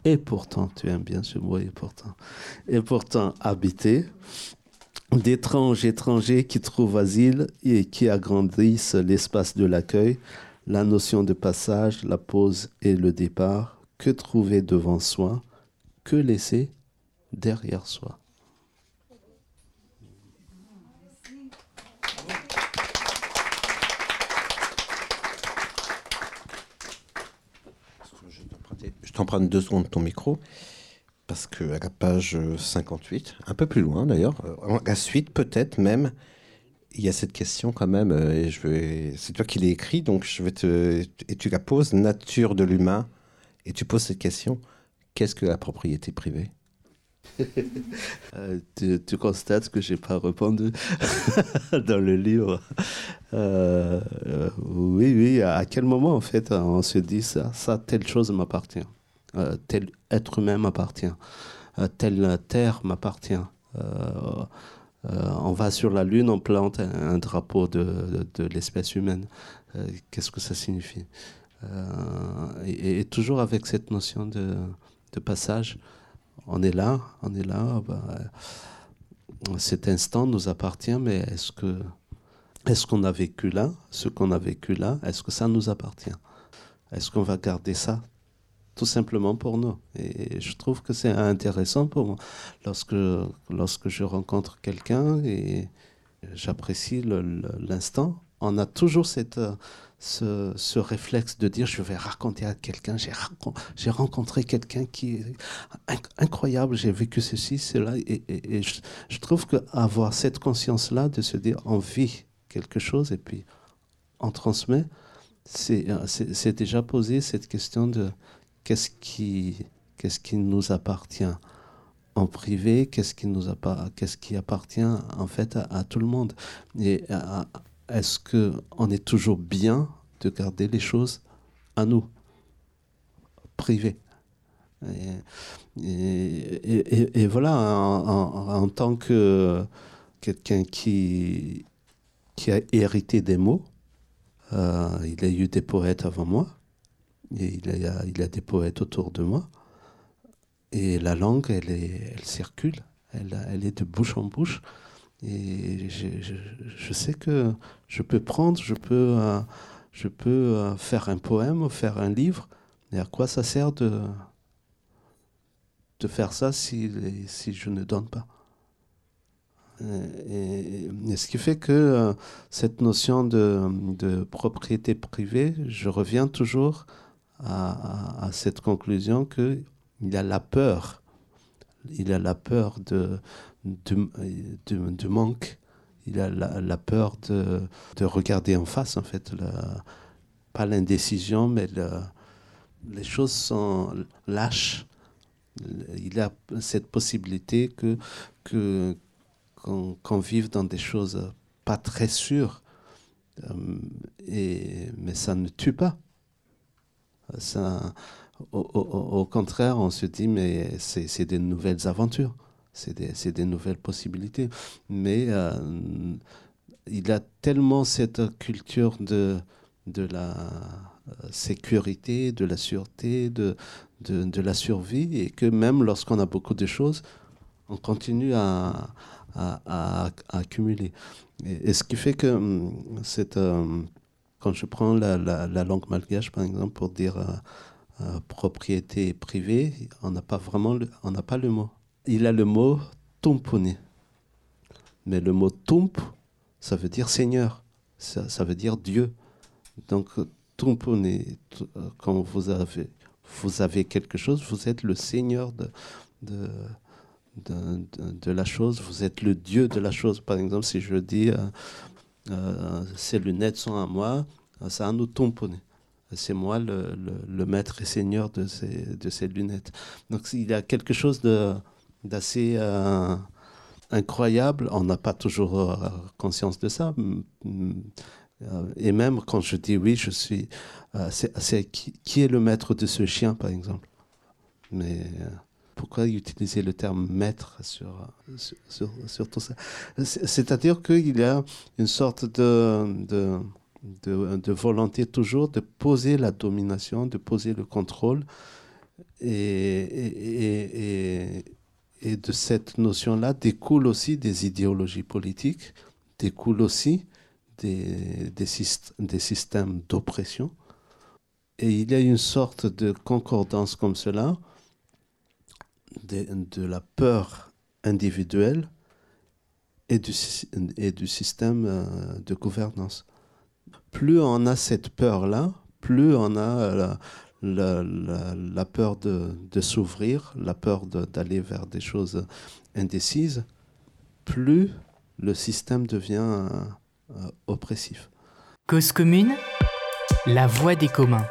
Et pourtant, tu aimes bien ce mot et pourtant, et pourtant habité, d'étranges étrangers qui trouvent asile et qui agrandissent l'espace de l'accueil, la notion de passage, la pause et le départ, que trouver devant soi, que laisser derrière soi? Je t'emprunte deux secondes ton micro parce que à la page 58, un peu plus loin d'ailleurs, euh, la suite peut-être même, il y a cette question quand même, euh, et je vais, c'est toi qui l'as écrit, donc je vais te, et tu la poses, nature de l'humain, et tu poses cette question, qu'est-ce que la propriété privée? (laughs) Euh, tu, constates que j'ai pas répondu (laughs) dans le livre. oui, oui. À quel moment en fait on se dit ça, ça telle chose m'appartient? Euh, tel être humain m'appartient, euh, telle terre m'appartient. Euh, on va sur la Lune, on plante un, drapeau de, l'espèce humaine. Qu'est-ce que ça signifie? Et, toujours avec cette notion de, passage, on est là, on est là. Bah, cet instant nous appartient, mais est-ce que est-ce qu'on a vécu là, ce qu'on a vécu là, est-ce que ça nous appartient? Est-ce qu'on va garder ça tout simplement pour nous. Et je trouve que c'est intéressant pour moi lorsque, lorsque je rencontre quelqu'un et j'apprécie l'instant. On a toujours cette, ce, ce, réflexe de dire je vais raconter à quelqu'un, j'ai rencontré quelqu'un qui est incroyable, j'ai vécu ceci, cela. Et, je, je, trouve qu'avoir cette conscience-là de se dire on vit quelque chose et puis on transmet, c'est déjà posé cette question de qu'est-ce qui, qu'est-ce qui nous appartient en privé, qu'est-ce qui, nous qu'est-ce qui appartient en fait à, tout le monde? Et est-ce qu'on est toujours bien de garder les choses à nous, privées? Et, voilà, en, tant que quelqu'un qui, qui a hérité des mots, euh, il a eu des poètes avant moi, il, a, a des poètes autour de moi. Et la langue, elle, circule, elle, est de bouche en bouche. Et je, sais que je peux prendre, je peux, euh, euh, faire un poème, faire un livre. Mais à quoi ça sert de, faire ça si, je ne donne pas? Et, ce qui fait que euh, cette notion de, propriété privée, je reviens toujours à, cette conclusion qu'il a la peur, il a la peur de, de, manque, il a la, peur de, de, regarder en face, en fait, pas l'indécision, mais les choses sont lâches. Il a cette possibilité que qu'on qu'on vive dans des choses pas très sûres, euh, et, mais ça ne tue pas. Au, contraire, on se dit, mais c'est des nouvelles aventures, c'est des, des, nouvelles possibilités. Mais euh, il a tellement cette culture de, de la euh, sécurité, de la sûreté, de, de, la survie, et que même lorsqu'on a beaucoup de choses, on continue à, à, accumuler. Et, ce qui fait que hum, cette... Euh, quand je prends la, la, langue malgache, par exemple, pour dire euh, euh, propriété privée, on n'a pas vraiment le, on pas le mot. Il a le mot tumpone. Mais le mot tump, ça veut dire Seigneur, ça, veut dire Dieu. Donc tumpone, euh, quand vous avez, quelque chose, vous êtes le Seigneur de, de de, la chose, vous êtes le Dieu de la chose. Par exemple, si je dis ces lunettes sont à moi, ça a nous tamponner. C'est moi le, maître et seigneur de ces, lunettes. Donc il y a quelque chose d'assez euh, incroyable. On n'a pas toujours euh, conscience de ça. Et même quand je dis oui, je suis. qui, est le maître de ce chien, par exemple? Mais pourquoi utiliser le terme maître sur, sur, sur, tout ça C'est-à-dire qu'il y a une sorte de, volonté toujours de poser la domination, de poser le contrôle. Et, et, de cette notion-là découlent aussi des idéologies politiques, découlent aussi des, des, des systèmes d'oppression. Et il y a une sorte de concordance comme cela, de, de la peur individuelle et du, et du système euh, de gouvernance. Plus on a cette peur-là, plus on a la, la, la, la peur de, de s'ouvrir, la peur d'aller vers des choses indécises, plus le système devient euh, oppressif. Cause commune, la voix des communs.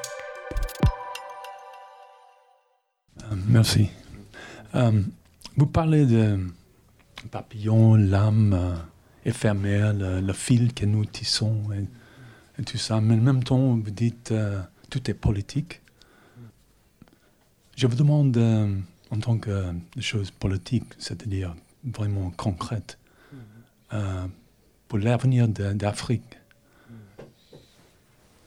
Euh, merci. Euh, vous parlez de papillon, l'âme euh, éphémère, le, fil que nous tissons et, tout ça, mais en même temps, vous dites euh, tout est politique. Je vous demande, en tant que chose politique, c'est-à-dire vraiment concrète, pour l'avenir d'Afrique,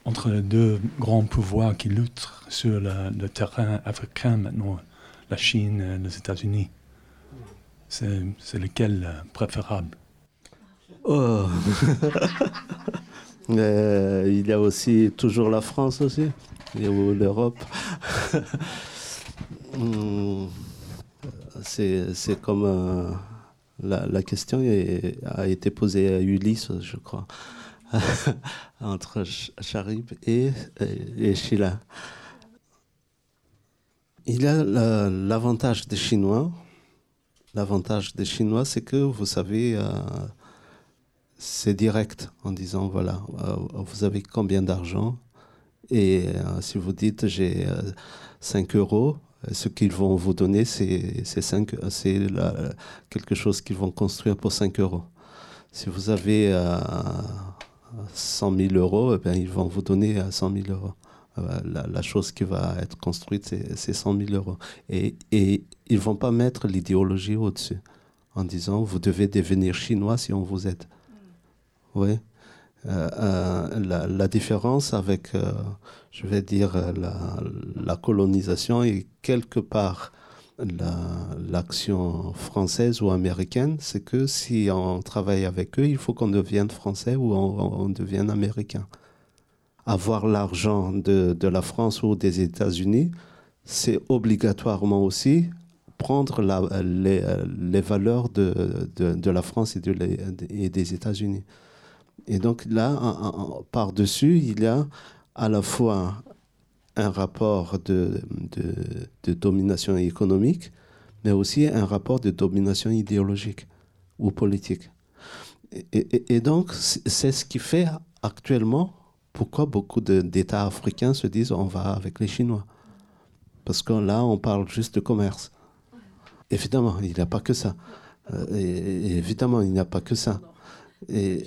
entre les deux grands pouvoirs qui luttent sur le terrain africain maintenant, la Chine et les États-Unis, c'est lequel euh, préférable oh. (laughs) euh, Il y a aussi toujours la France aussi, ou l'Europe. (laughs) c'est comme euh, la, question est, a été posée à Ulysse, je crois, (laughs) entre Charib et, et, et Sheila. Il y a l'avantage des Chinois. L'avantage des Chinois, c'est que vous savez, euh, c'est direct en disant voilà, euh, vous avez combien d'argent et euh, si vous dites j'ai 5 euros, ce qu'ils vont vous donner, c'est quelque chose qu'ils vont construire pour 5 euros. Si vous avez euh, 100 000 euros, eh bien, ils vont vous donner 100 000 euros. La, la, chose qui va être construite, c'est 100 000 euros. Et, et ils ne vont pas mettre l'idéologie au-dessus en disant vous devez devenir chinois si on vous aide. Oui. Euh, euh, la, la, différence avec, euh, je vais dire, la, la, colonisation et quelque part l'action la, française ou américaine, c'est que si on travaille avec eux, il faut qu'on devienne français ou on, on devienne américain. Avoir l'argent de, de, la France ou des États-Unis, c'est obligatoirement aussi prendre les, les, valeurs de, de, la France et, de les, et des États-Unis. Et donc là, par-dessus, il y a à la fois un rapport de, de, domination économique, mais aussi un rapport de domination idéologique ou politique. Et donc, c'est ce qui fait actuellement pourquoi beaucoup d'États africains se disent on va avec les Chinois? Parce que là, on parle juste de commerce. Évidemment, il n'y a pas que ça. Euh, et, évidemment, il n'y a pas que ça. Et,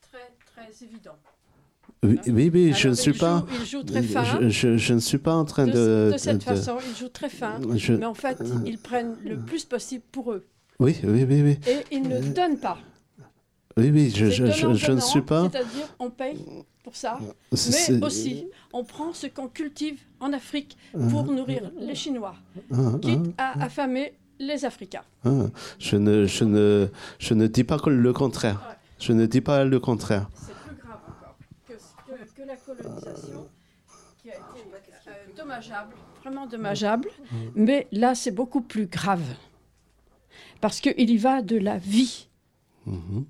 très, très évident. Oui, oui, oui je ne suis pas. Joue, il joue très fin. Je, je, je, ne suis pas en train de, de. De cette de, façon, ils jouent très fin, je, mais en fait, ils prennent le plus possible pour eux. Oui, oui, oui, oui. Et ils ne donnent pas. Oui, oui, je, je, je, je ne suis pas. C'est-à-dire, on paye pour ça, mais aussi, on prend ce qu'on cultive en Afrique pour Ah. nourrir les Chinois, Ah, quitte à affamer les Africains. ah. Je, ne, je, ne, je ne dis pas le contraire. Ouais. Je ne dis pas le contraire. C'est plus grave encore que, que, que la colonisation, qui a été euh, dommageable, vraiment dommageable, mais là, c'est beaucoup plus grave. Parce qu'il y va de la vie. Mhm.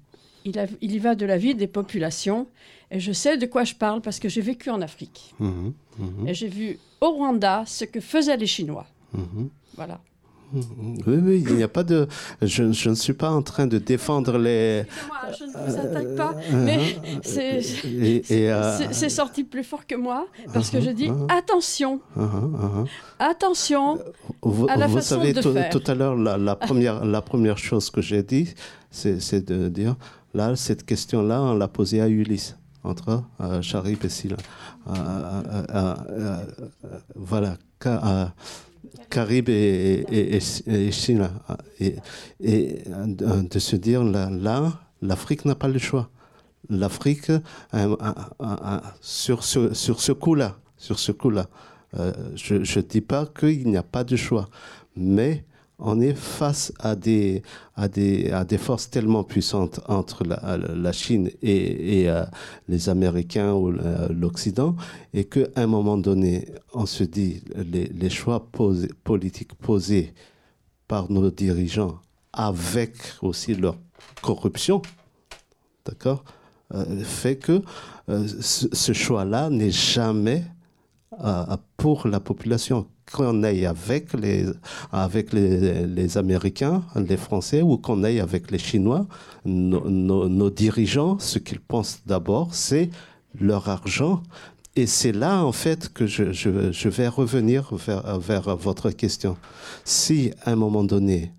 Il, a, il, y va de la vie des populations. Et je sais de quoi je parle parce que j'ai vécu en Afrique. Mhm. Mhm. Et j'ai vu au Rwanda ce que faisaient les Chinois. Voilà. Oui, oui, il n'y a pas de. Je, je, ne suis pas en train de défendre les. Je ne vous attaque pas, mais c'est euh... sorti plus fort que moi parce que je dis attention, attention vous, à la vous façon savez, de tout, faire. tout à l'heure, la, la, première, la première chose que j'ai dit, c'est de dire là, cette question-là, on l'a posée à Ulysse entre euh, Charib et Silla. Euh, euh, voilà. Carib et, et, et, Chine. Et, de se dire là, l'Afrique n'a pas le choix. L'Afrique, euh, sur, ce coup-là, sur ce coup-là, euh, je ne dis pas qu'il n'y a pas de choix, mais on est face à des, forces tellement puissantes entre la, Chine et, euh, les Américains ou l'Occident, et qu'à un moment donné, on se dit, les, les choix politiques posés par nos dirigeants, avec aussi leur corruption, d'accord, euh, fait que euh, ce, ce choix-là n'est jamais pour la population qu'on aille avec les, avec les, Américains, les Français, ou qu'on aille avec les Chinois, nos, dirigeants, ce qu'ils pensent d'abord, c'est leur argent. Et c'est là, en fait, que je, vais revenir vers, vers, votre question. Si, à un moment donné,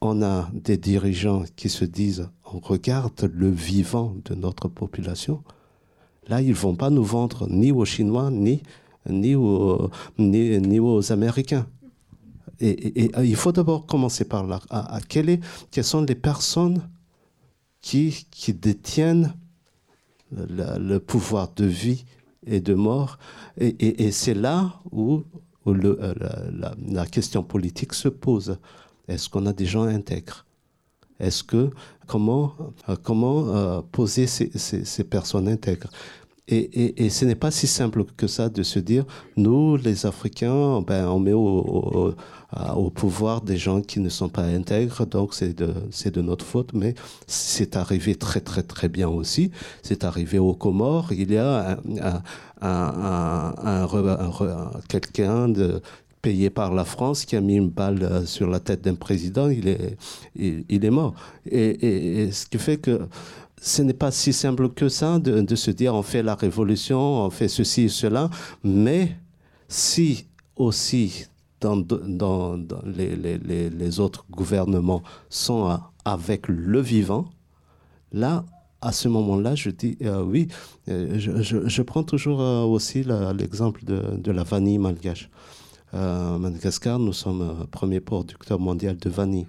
on a des dirigeants qui se disent, on regarde le vivant de notre population, là, ils vont pas nous vendre ni aux Chinois, ni ni aux, ni, aux Américains. Et, il faut d'abord commencer par là. À, est, quelles sont les personnes qui, qui détiennent le, pouvoir de vie et de mort? Et, c'est là où, le, euh, la, question politique se pose. Est-ce qu'on a des gens intègres? Est-ce que comment euh, comment euh, poser ces, ces personnes intègres? Et, ce n'est pas si simple que ça de se dire, nous, les Africains, ben, on met au, pouvoir des gens qui ne sont pas intègres, donc c'est de, de notre faute, mais c'est arrivé très très très bien aussi. C'est arrivé aux Comores, il y a un, quelqu'un de payé par la France qui a mis une balle sur la tête d'un président, il est, il, est mort. Et, et, ce qui fait que ce n'est pas si simple que ça de, se dire on fait la révolution, on fait ceci et cela, mais si aussi dans, les, autres gouvernements sont avec le vivant, là, à ce moment-là, je dis euh, oui. Euh, je, prends toujours euh, aussi l'exemple de, de, la vanille malgache. Madagascar, nous sommes premier producteur mondial de vanille.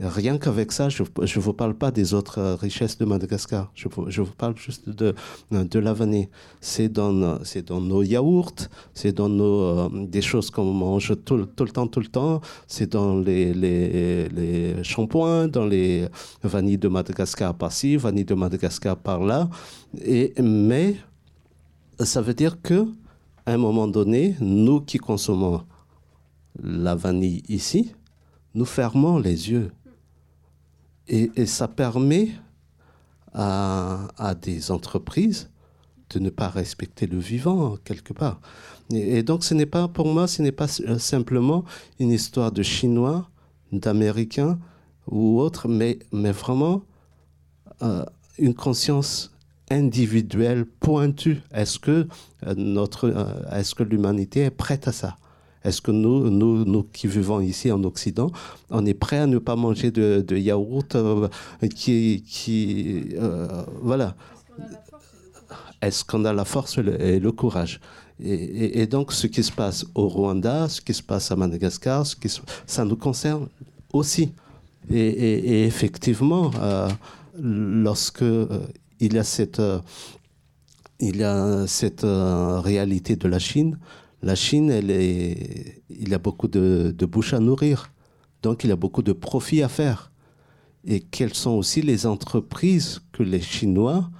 Rien qu'avec ça, je ne vous parle pas des autres euh, richesses de Madagascar. Je, vous parle juste de, de l'avenir. C'est dans, dans nos yaourts, c'est dans nos, euh, des choses qu'on mange tout, tout, le temps, tout le temps. C'est dans les, les, les, shampoings, dans les vanilles de Madagascar par-ci, vanilles de Madagascar par-là. Mais ça veut dire que à un moment donné, nous qui consommons la vanille ici, nous fermons les yeux et, ça permet à, des entreprises de ne pas respecter le vivant quelque part. Et, donc ce n'est pas, pour moi, ce n'est pas simplement une histoire de Chinois, d'Américains ou autres, mais, mais vraiment euh, une conscience individuelle pointue. Est-ce que, euh, euh, est-ce que l'humanité est prête à ça? Est-ce que nous, nous, nous qui vivons ici en Occident, on est prêt à ne pas manger de, yaourt euh, qui, qui euh, voilà. Est-ce qu'on a la force et le courage? Et, donc, ce qui se passe au Rwanda, ce qui se passe à Madagascar, ce qui ça nous concerne aussi. Et, effectivement, euh, lorsque il y a cette, il y a cette réalité de la Chine, la Chine, elle est, il a beaucoup de, bouches à nourrir. Donc, il a beaucoup de profits à faire. Et quelles sont aussi les entreprises que les Chinois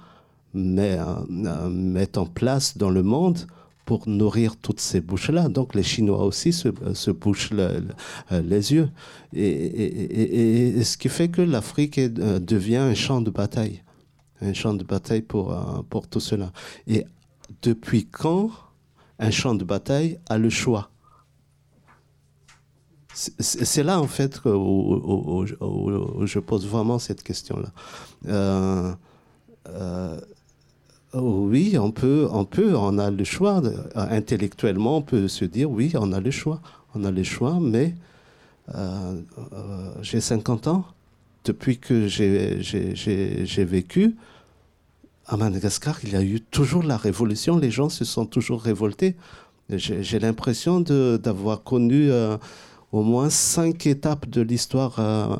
euh, mettent en place dans le monde pour nourrir toutes ces bouches-là? Donc les Chinois aussi se, bouchent les yeux. Et, ce qui fait que l'Afrique euh, devient un champ de bataille. Un champ de bataille pour, euh, pour tout cela. Et depuis quand un champ de bataille a le choix. C'est là, en fait, où, je pose vraiment cette question-là. Euh, euh, oui, on peut, on peut, on a le choix. Intellectuellement, on peut se dire, oui, on a le choix. On a le choix, mais euh, j'ai 50 ans. Depuis que j'ai vécu, à Madagascar, il y a eu toujours la révolution, les gens se sont toujours révoltés. J'ai l'impression d'avoir connu euh, au moins cinq étapes de l'histoire euh,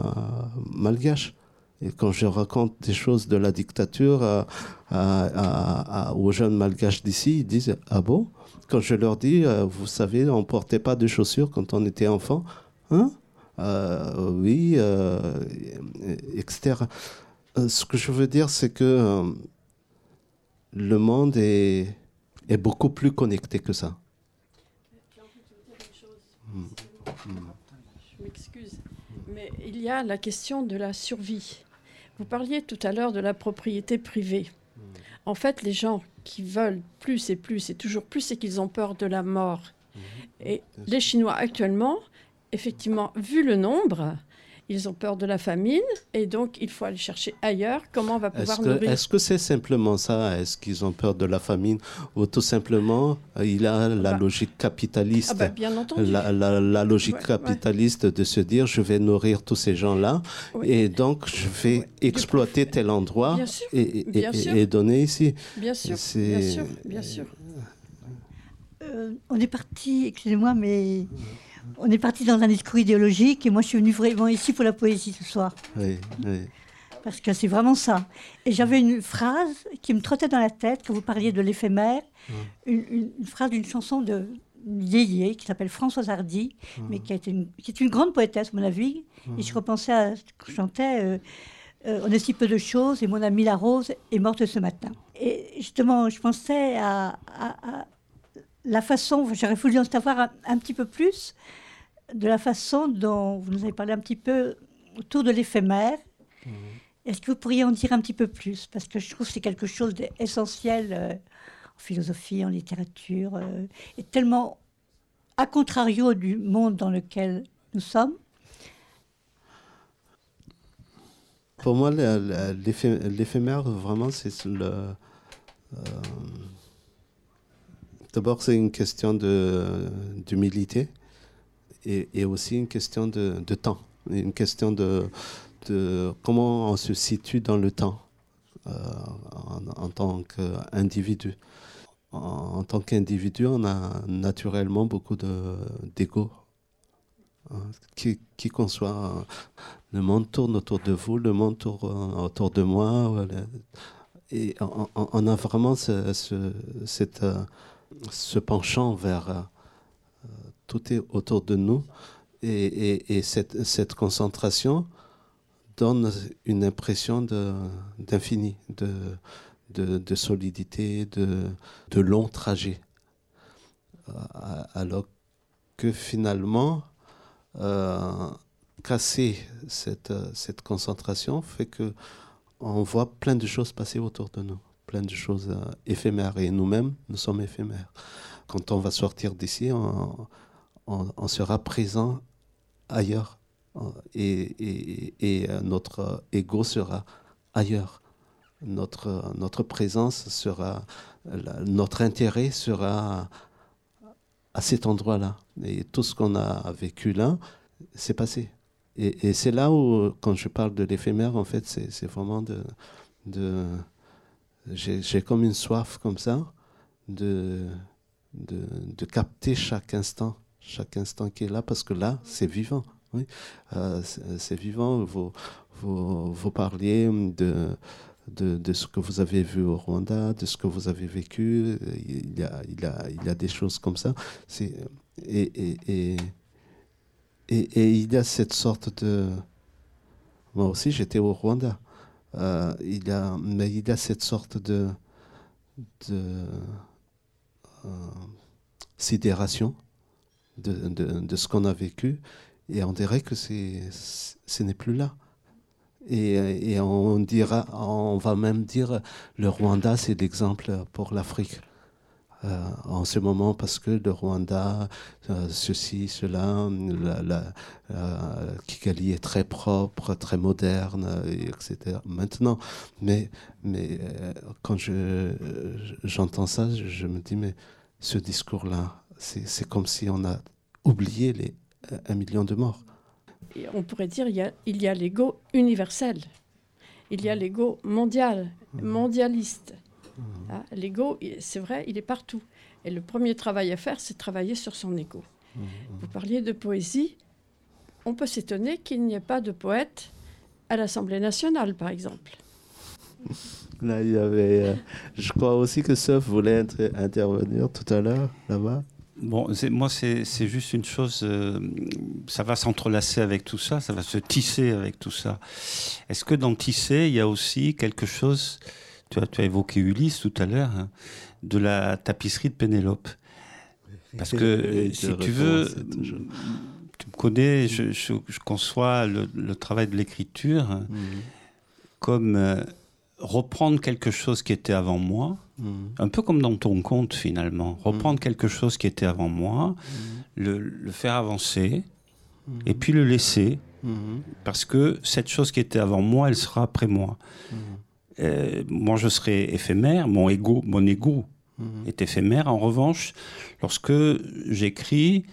malgache. Et quand je raconte des choses de la dictature euh, aux jeunes malgaches d'ici, ils disent Ah bon? Quand je leur dis Vous savez, on ne portait pas de chaussures quand on était enfant? Hein? Oui, etc. ce que je veux dire, c'est que le monde est, est beaucoup plus connecté que ça. Je m'excuse, mais il y a la question de la survie. Vous parliez tout à l'heure de la propriété privée. En fait, les gens qui veulent plus et plus et toujours plus, c'est qu'ils ont peur de la mort. Et les Chinois actuellement, effectivement, vu le nombre, ils ont peur de la famine et donc il faut aller chercher ailleurs comment on va pouvoir est nourrir. Est-ce que c'est simplement ça? Est-ce qu'ils ont peur de la famine ou tout simplement euh, il a la bah. logique capitaliste? Ah bah, bien entendu. La, la, logique capitaliste de se dire je vais nourrir tous ces gens-là et donc je vais exploiter tel endroit et, et, donner ici. Bien sûr, bien sûr, bien sûr. Euh, on est parti, excusez-moi, mais on est parti dans un discours idéologique et moi je suis venue vraiment ici pour la poésie ce soir. Oui, oui. Parce que c'est vraiment ça. Et j'avais une phrase qui me trottait dans la tête quand vous parliez de l'éphémère, une, phrase d'une chanson de Yéyé qui s'appelle Françoise Hardy, mais qui, a été une, qui est une grande poétesse, à mon avis. Et je repensais à ce que je chantais. Euh, euh, on est si peu de choses et mon amie la rose est morte ce matin. Et justement, je pensais à, la façon, j'aurais voulu en savoir un, petit peu plus, de la façon dont vous nous avez parlé un petit peu autour de l'éphémère. Mhm. Est-ce que vous pourriez en dire un petit peu plus? Parce que je trouve que c'est quelque chose d'essentiel euh, en philosophie, en littérature, euh, et tellement à contrario du monde dans lequel nous sommes. Pour moi, l'éphémère, vraiment, c'est le. Euh, d'abord, c'est une question d'humilité et, aussi une question de, temps, une question de, comment on se situe dans le temps euh, en, tant qu'individu. En, tant qu'individu, on a naturellement beaucoup d'ego. Hein, qui, qui conçoit le monde tourne autour de vous, le monde tourne autour de moi. Et on, a vraiment ce, ce, cette, ce penchant vers tout est autour de nous. Et, cette, concentration donne une impression d'infini, de, de, de, solidité, de, de long trajet. Euh, alors que finalement, euh, casser cette, cette concentration fait que on voit plein de choses passer autour de nous, de choses euh, éphémères. Et nous-mêmes, nous sommes éphémères. Quand on va sortir d'ici, on, on, sera présent ailleurs et, et, euh, notre ego sera ailleurs. Notre, notre présence sera, notre intérêt sera à cet endroit-là. Et tout ce qu'on a vécu là, c'est passé. Et, c'est là où, quand je parle de l'éphémère, en fait, c'est vraiment de J'ai comme une soif comme ça de, de, de capter chaque instant chaque instant qui est là, parce que là, c'est vivant. Oui. Euh, c'est vivant. Vous, vous, vous parliez de, de, de, ce que vous avez vu au Rwanda, de ce que vous avez vécu. Il y a, il y a, il y a des choses comme ça. Et, et, et, et, et, il y a cette sorte de... Moi aussi, j'étais au Rwanda. Euh, il a, mais il a cette sorte de, euh, sidération de, ce qu'on a vécu, et on dirait que ce n'est plus là. Et, et, on dira, on va même dire, le Rwanda, c'est l'exemple pour l'Afrique. Euh, en ce moment, parce que le Rwanda, euh, ceci, cela, la, la, euh, Kigali est très propre, très moderne, etc. Maintenant, mais, mais quand je, j'entends ça, je, je me dis, mais ce discours-là, c'est comme si on a oublié les un million de morts. on pourrait dire il y a, il y a l'ego universel, il y a l'ego mondial, mmh. mondialiste. Mmh. Ah, l'ego, c'est vrai, il est partout. Et le premier travail à faire, c'est travailler sur son ego. Mmh, Vous parliez de poésie. On peut s'étonner qu'il n'y ait pas de poète à l'Assemblée nationale, par exemple. (laughs) Là, il y avait. Euh, je crois aussi que Soph voulait intervenir tout à l'heure, là-bas. Bon, moi, c'est juste une chose, euh, ça va s'entrelacer avec tout ça, ça va se tisser avec tout ça. Est-ce que dans tisser, il y a aussi quelque chose, tu as, tu as évoqué Ulysse tout à l'heure, hein, de la tapisserie de Pénélope Parce que, si tu veux, tu me connais, je, je, conçois le, travail de l'écriture hein, mhm. comme euh, reprendre quelque chose qui était avant moi, Mhm. Un peu comme dans ton conte finalement. Reprendre mhm. quelque chose qui était avant moi, le, faire avancer, et puis le laisser. Parce que cette chose qui était avant moi, elle sera après moi. Euh, moi, je serai éphémère, mon ego, mon ego est éphémère. En revanche, lorsque j'écris,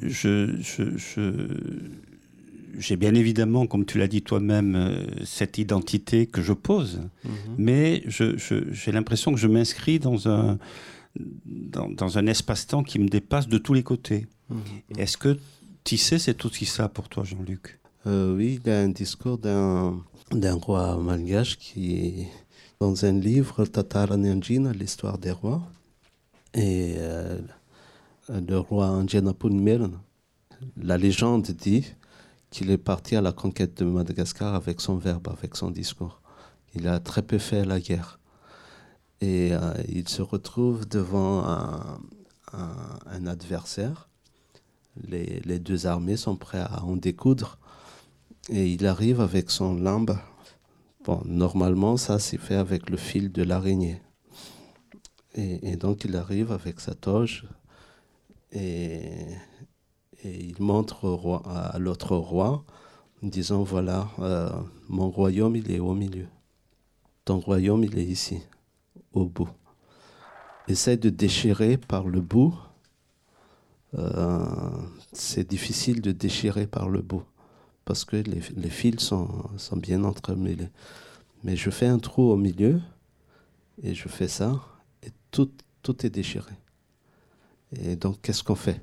je, je j'ai bien évidemment, comme tu l'as dit toi-même, euh, cette identité que je pose, mhm. mais j'ai l'impression que je m'inscris dans un, dans, un espace-temps qui me dépasse de tous les côtés. Mhm. Est-ce que tisser, c'est aussi ça pour toi, Jean-Luc? Euh, Oui, il y a un discours d'un roi malgache qui dans un livre, Tatara l'histoire des rois, et euh, le roi Anjanapun la légende dit qu'il est parti à la conquête de Madagascar avec son verbe, avec son discours. Il a très peu fait la guerre. Et euh, il se retrouve devant un, adversaire. Les, les, deux armées sont prêts à en découdre. Et il arrive avec son lambe. Bon, normalement, ça c'est fait avec le fil de l'araignée. Et, donc il arrive avec sa toge. Et il montre roi, à l'autre roi, disant, voilà, euh, mon royaume, il est au milieu. Ton royaume, il est ici, au bout. Essaye de déchirer par le bout. Euh, c'est difficile de déchirer par le bout, parce que les, les fils sont, sont bien entremêlés. Mais je fais un trou au milieu, et je fais ça, et tout, tout est déchiré. Et donc, qu'est-ce qu'on fait?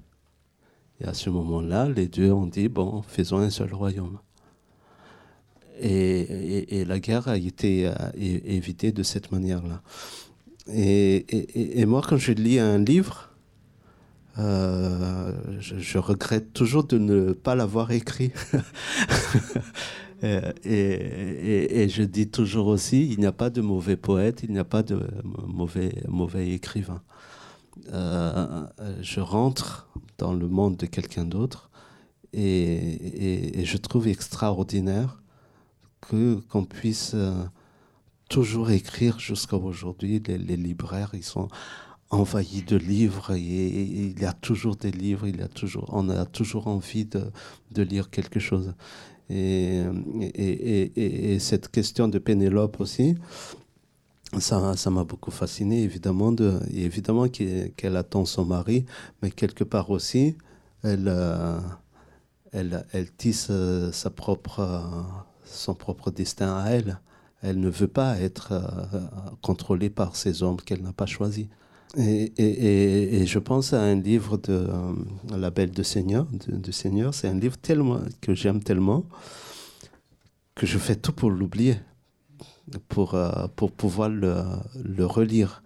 Et à ce moment-là, les deux ont dit, bon, faisons un seul royaume. Et, la guerre a été évitée de cette manière-là. Et, moi, quand je lis un livre, euh, je, regrette toujours de ne pas l'avoir écrit. (laughs) et, je dis toujours aussi, il n'y a pas de mauvais poète, il n'y a pas de mauvais, mauvais écrivain. Euh, je rentre dans le monde de quelqu'un d'autre et, je trouve extraordinaire que qu'on puisse euh, toujours écrire jusqu'à aujourd'hui. Les, libraires, ils sont envahis de livres et, il y a toujours des livres, il a toujours, on a toujours envie de, lire quelque chose. Et, et, cette question de Pénélope aussi, ça, m'a beaucoup fasciné, évidemment, de, évidemment qu'elle attend son mari, mais quelque part aussi, elle, euh, tisse euh, propre, son propre destin à elle. Elle ne veut pas être euh, contrôlée par ces hommes qu'elle n'a pas choisis. Et, et, et, je pense à un livre de La Belle de Seigneur. De, Seigneur. C'est un livre tellement, que j'aime tellement que je fais tout pour l'oublier pour, euh, pour pouvoir le, le relire.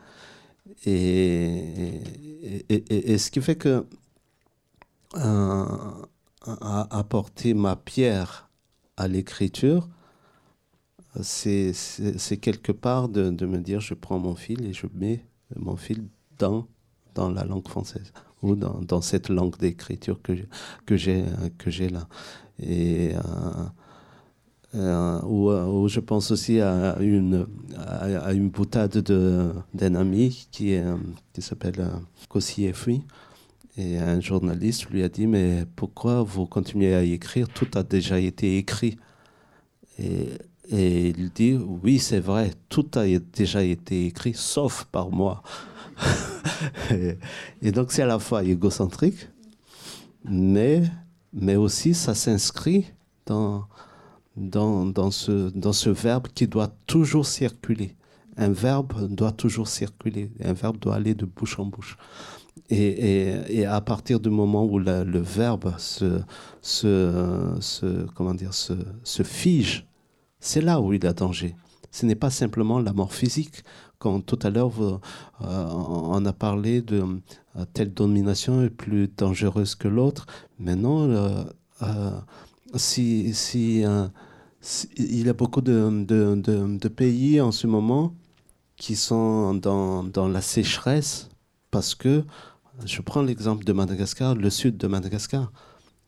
Et, ce qui fait que euh, apporter ma pierre à l'écriture, c'est quelque part de, de, me dire je prends mon fil et je mets mon fil dans, la langue française ou dans, cette langue d'écriture que, que j'ai là. Et. Euh, euh, euh, je pense aussi à une, à, une boutade d'un ami qui, qui s'appelle euh, Kossi Efri. Et un journaliste lui a dit Mais pourquoi vous continuez à écrire? Tout a déjà été écrit. Et il dit Oui, c'est vrai, tout a déjà été écrit, sauf par moi. (laughs) et, donc, c'est à la fois égocentrique, mais, mais aussi ça s'inscrit dans dans, dans, ce, dans ce verbe qui doit toujours circuler. Un verbe doit toujours circuler, un verbe doit aller de bouche en bouche. Et, à partir du moment où le verbe se, se, se, comment dire, se, se fige, c'est là où il a danger. Ce n'est pas simplement la mort physique, tout à l'heure on a parlé de telle domination est plus dangereuse que l'autre, maintenant, si, si, il y a beaucoup de, pays en ce moment qui sont dans, la sécheresse parce que, je prends l'exemple de Madagascar, le sud de Madagascar.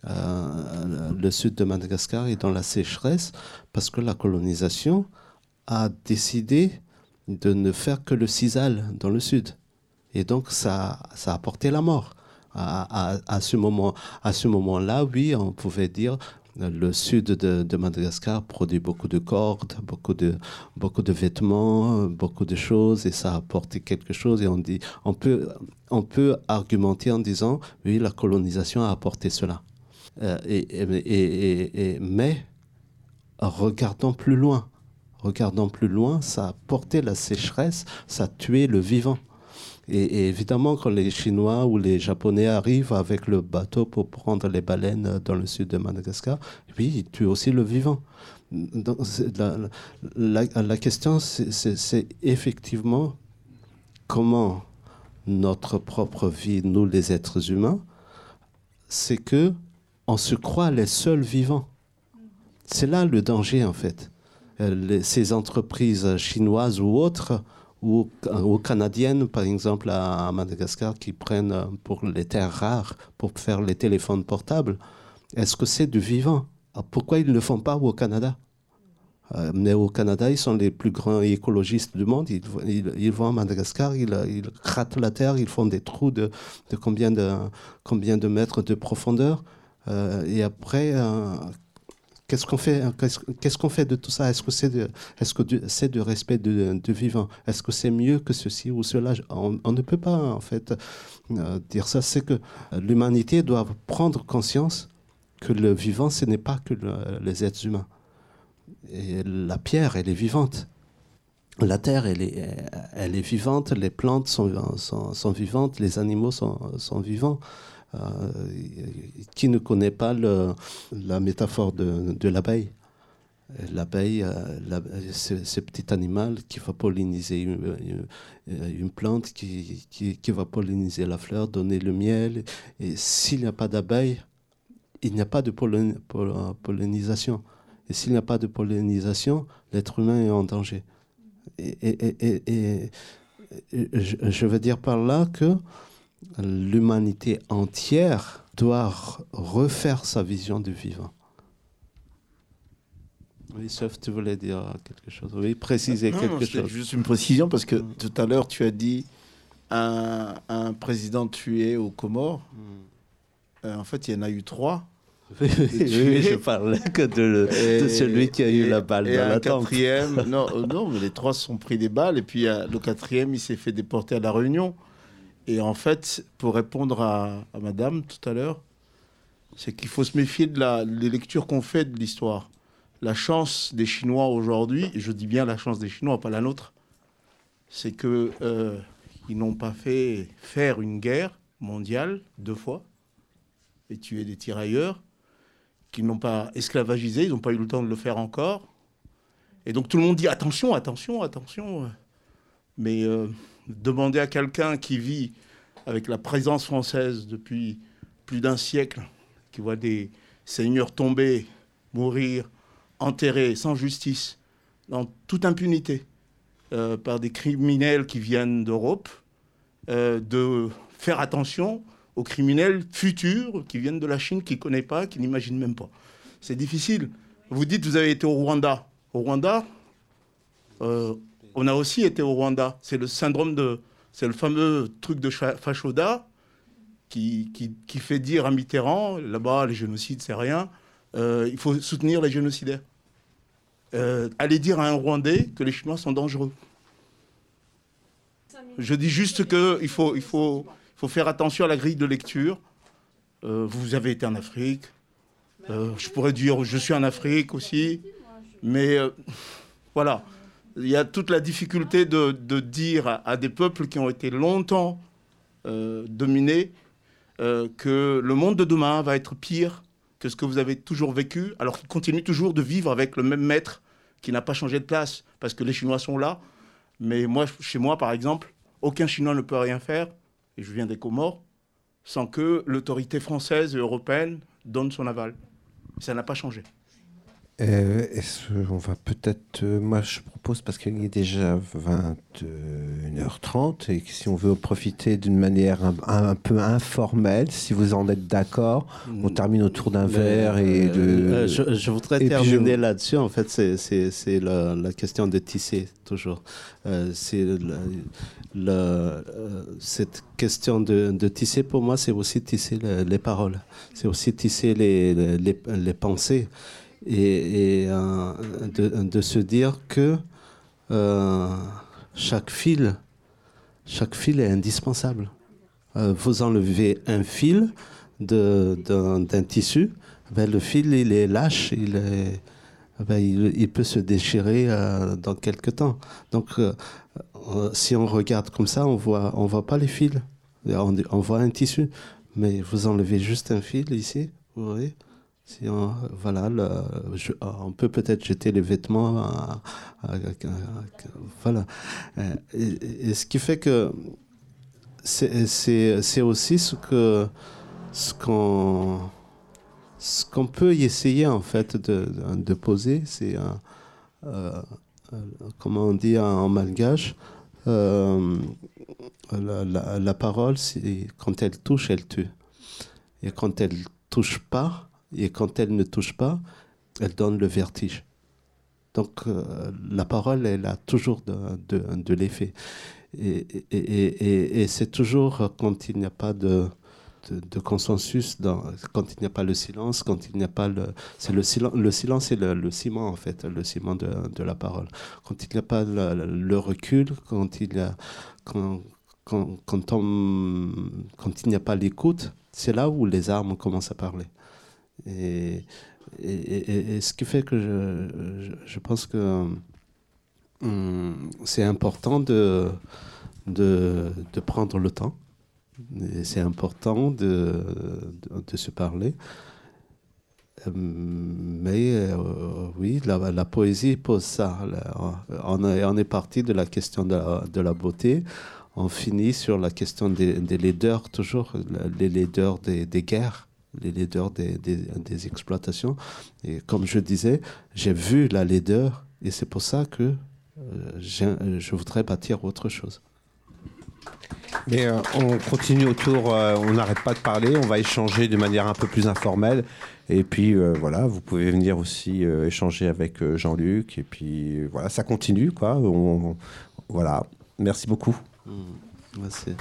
Euh, le sud de Madagascar est dans la sécheresse parce que la colonisation a décidé de ne faire que le cisal dans le sud. Et donc, ça, ça a apporté la mort. À, à, à ce moment-là, moment oui, on pouvait dire le sud de, Madagascar produit beaucoup de cordes, beaucoup de, beaucoup de vêtements, beaucoup de choses, et ça a apporté quelque chose. Et on, dit, on, peut, on peut argumenter en disant, oui, la colonisation a apporté cela. Euh, et, et, mais regardons plus loin. Regardons plus loin, ça a apporté la sécheresse, ça a tué le vivant. Et, évidemment, quand les Chinois ou les Japonais arrivent avec le bateau pour prendre les baleines dans le sud de Madagascar, oui, ils tuent aussi le vivant. La, la, question, c'est effectivement comment notre propre vie, nous les êtres humains, c'est que on se croit les seuls vivants. C'est là le danger en fait. Euh, ces entreprises chinoises ou autres ou, ou canadiennes, par exemple à, Madagascar, qui prennent euh, pour les terres rares pour faire les téléphones portables, est-ce que c'est du vivant? Ah, Pourquoi ils ne le font pas au Canada? Euh, mais au Canada, ils sont les plus grands écologistes du monde. Ils, vont à Madagascar, ils, ils grattent la terre, ils font des trous de, combien, de combien de mètres de profondeur. Euh, et après, Qu'est-ce qu'on fait, qu'est-ce qu'on fait de tout ça? Est-ce que c'est de, de respect du vivant? Est-ce que c'est mieux que ceci ou cela? On, ne peut pas en fait euh, dire ça. C'est que l'humanité doit prendre conscience que le vivant, ce n'est pas que les êtres humains. La pierre, elle est vivante. La terre, elle est, vivante. Les plantes sont, vivantes. Les animaux sont vivants. Euh, qui ne connaît pas la métaphore de, l'abeille L'abeille, euh, ce petit animal qui va polliniser une, plante, qui, va polliniser la fleur, donner le miel. Et s'il n'y a pas d'abeille, il n'y a pas de pollinisation. Et s'il n'y a pas de pollinisation, l'être humain est en danger. Et, je veux dire par là que l'humanité entière doit refaire sa vision du vivant. Oui, sauf tu voulais dire quelque chose. Oui, préciser quelque chose. Juste une précision parce que mm. tout à l'heure tu as dit un, un président tué aux Comores. Mm. Euh, en fait, il y en a eu trois. (laughs) oui, je parlais que de, celui qui a eu la balle et dans la quatrième, (laughs) non, euh, non, mais les trois se sont pris des balles et puis euh, le quatrième, il s'est fait déporter à la Réunion. Et en fait, pour répondre à, madame tout à l'heure, c'est qu'il faut se méfier de la, des lectures qu'on fait de l'histoire. La chance des Chinois aujourd'hui, et je dis bien la chance des Chinois, pas la nôtre, c'est qu'ils euh, n'ont pas fait faire une guerre mondiale deux fois et tuer des tirailleurs, qu'ils n'ont pas esclavagisé, ils n'ont pas eu le temps de le faire encore. Et donc tout le monde dit attention, attention, attention. Mais euh, demander à quelqu'un qui vit avec la présence française depuis plus d'un siècle, qui voit des seigneurs tomber, mourir, enterrés sans justice, dans toute impunité, euh, par des criminels qui viennent d'Europe, euh, de faire attention aux criminels futurs qui viennent de la Chine, qui ne connaît pas, qui n'imagine même pas. C'est difficile. Vous dites, vous avez été au Rwanda. Au Rwanda, euh, on a aussi été au Rwanda. C'est le syndrome de. C'est le fameux truc de Fachoda qui, fait dire à Mitterrand là-bas, les génocides, c'est rien. Euh, il faut soutenir les génocidaires. Euh, allez dire à un Rwandais que les Chinois sont dangereux. Je dis juste qu'il faut, il faut, faire attention à la grille de lecture. Euh, vous avez été en Afrique. je pourrais dire je suis en Afrique aussi. Mais voilà il y a toute la difficulté de, dire à, des peuples qui ont été longtemps euh, dominés euh, que le monde de demain va être pire que ce que vous avez toujours vécu, alors qu'ils continuent toujours de vivre avec le même maître qui n'a pas changé de place, parce que les Chinois sont là. Mais moi, chez moi, par exemple, aucun Chinois ne peut rien faire, et je viens des Comores, sans que l'autorité française et européenne donne son aval. Ça n'a pas changé. Euh, est-ce on va peut-être. euh, moi, je propose, parce qu'il est déjà 21h30, et que si on veut profiter d'une manière un, un peu informelle, si vous en êtes d'accord, on termine autour d'un verre et de. Euh, je, je voudrais et terminer je- là-dessus. En fait, c'est- c'est c'est la, la question de tisser, toujours. Euh, c'est la- la- euh, cette question de, de tisser, pour moi, c'est aussi tisser le- les paroles. C'est aussi tisser les, les, les- les pensées. Et, euh, de, se dire que euh, chaque fil, chaque fil est indispensable. Euh, vous enlevez un fil d'un tissu, ben, le fil il est lâche, il, ben, il, peut se déchirer dans quelques temps. Donc si on regarde comme ça, on voit, on voit pas les fils, on, on voit un tissu, mais vous enlevez juste un fil ici, vous voyez? On, voilà, le- je- on peut peut-être jeter les vêtements. à- à- voilà. Euh, Et, ce qui fait que c'est- aussi ce que ce qu'on ce qu'on peut essayer en fait de, de- poser, c'est euh, euh, comment on dit en malgache, euh, la, la- la parole, quand elle touche, elle tue. Et quand elle touche pas, et quand elle ne touche pas, elle donne le vertige. Donc euh, la parole, elle a toujours de, l'effet. Et, et, et, et- et c'est toujours quand il n'y a pas de, consensus, quand il n'y a pas le silence, quand il n'y a pas le... C'est le, silen- le silence, c'est le, ciment, en fait, le ciment de, la parole. Quand il n'y a pas le, recul, quand il y a... Quand, quand, quand il n'y a pas l'écoute, c'est là où les armes commencent à parler. Et, et, et- ce qui fait que je, je, pense que hum, c'est important de, de, de prendre le temps. C'est important de, de, se parler. Euh, Mais euh, oui, la, la poésie pose ça. On est, on est parti de la question de la, de la beauté. On finit sur la question des, des laideurs, toujours, les laideurs des, des guerres, les laideurs des, des, des exploitations. Et comme je disais, j'ai vu la laideur et c'est pour ça que euh, j'ai- je voudrais bâtir autre chose. Mais euh, on continue autour, euh, on n'arrête pas de parler, on va échanger de manière un peu plus informelle. Et puis euh, voilà, vous pouvez venir aussi euh, échanger avec euh, Jean-Luc. Et puis euh, voilà, ça continue quoi. On- on- voilà, merci beaucoup. Merci.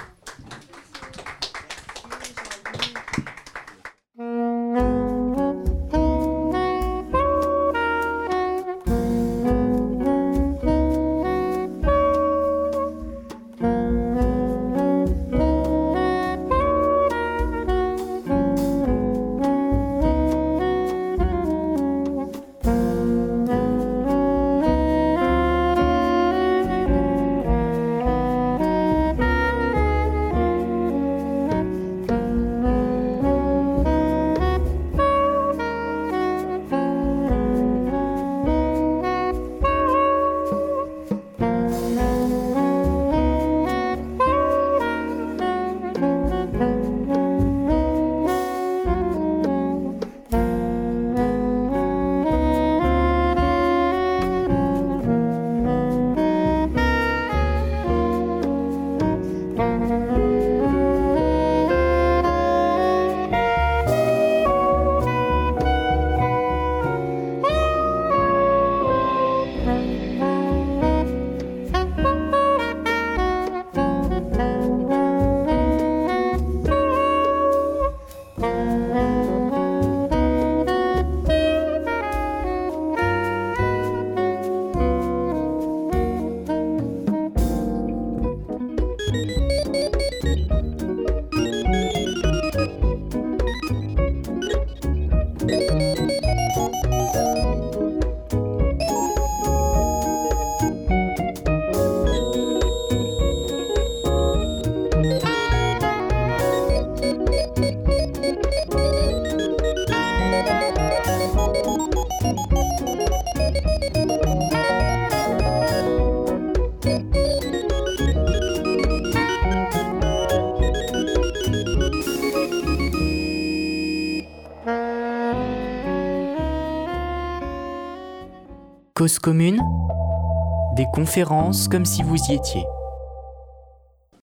Cause commune, des conférences comme si vous y étiez.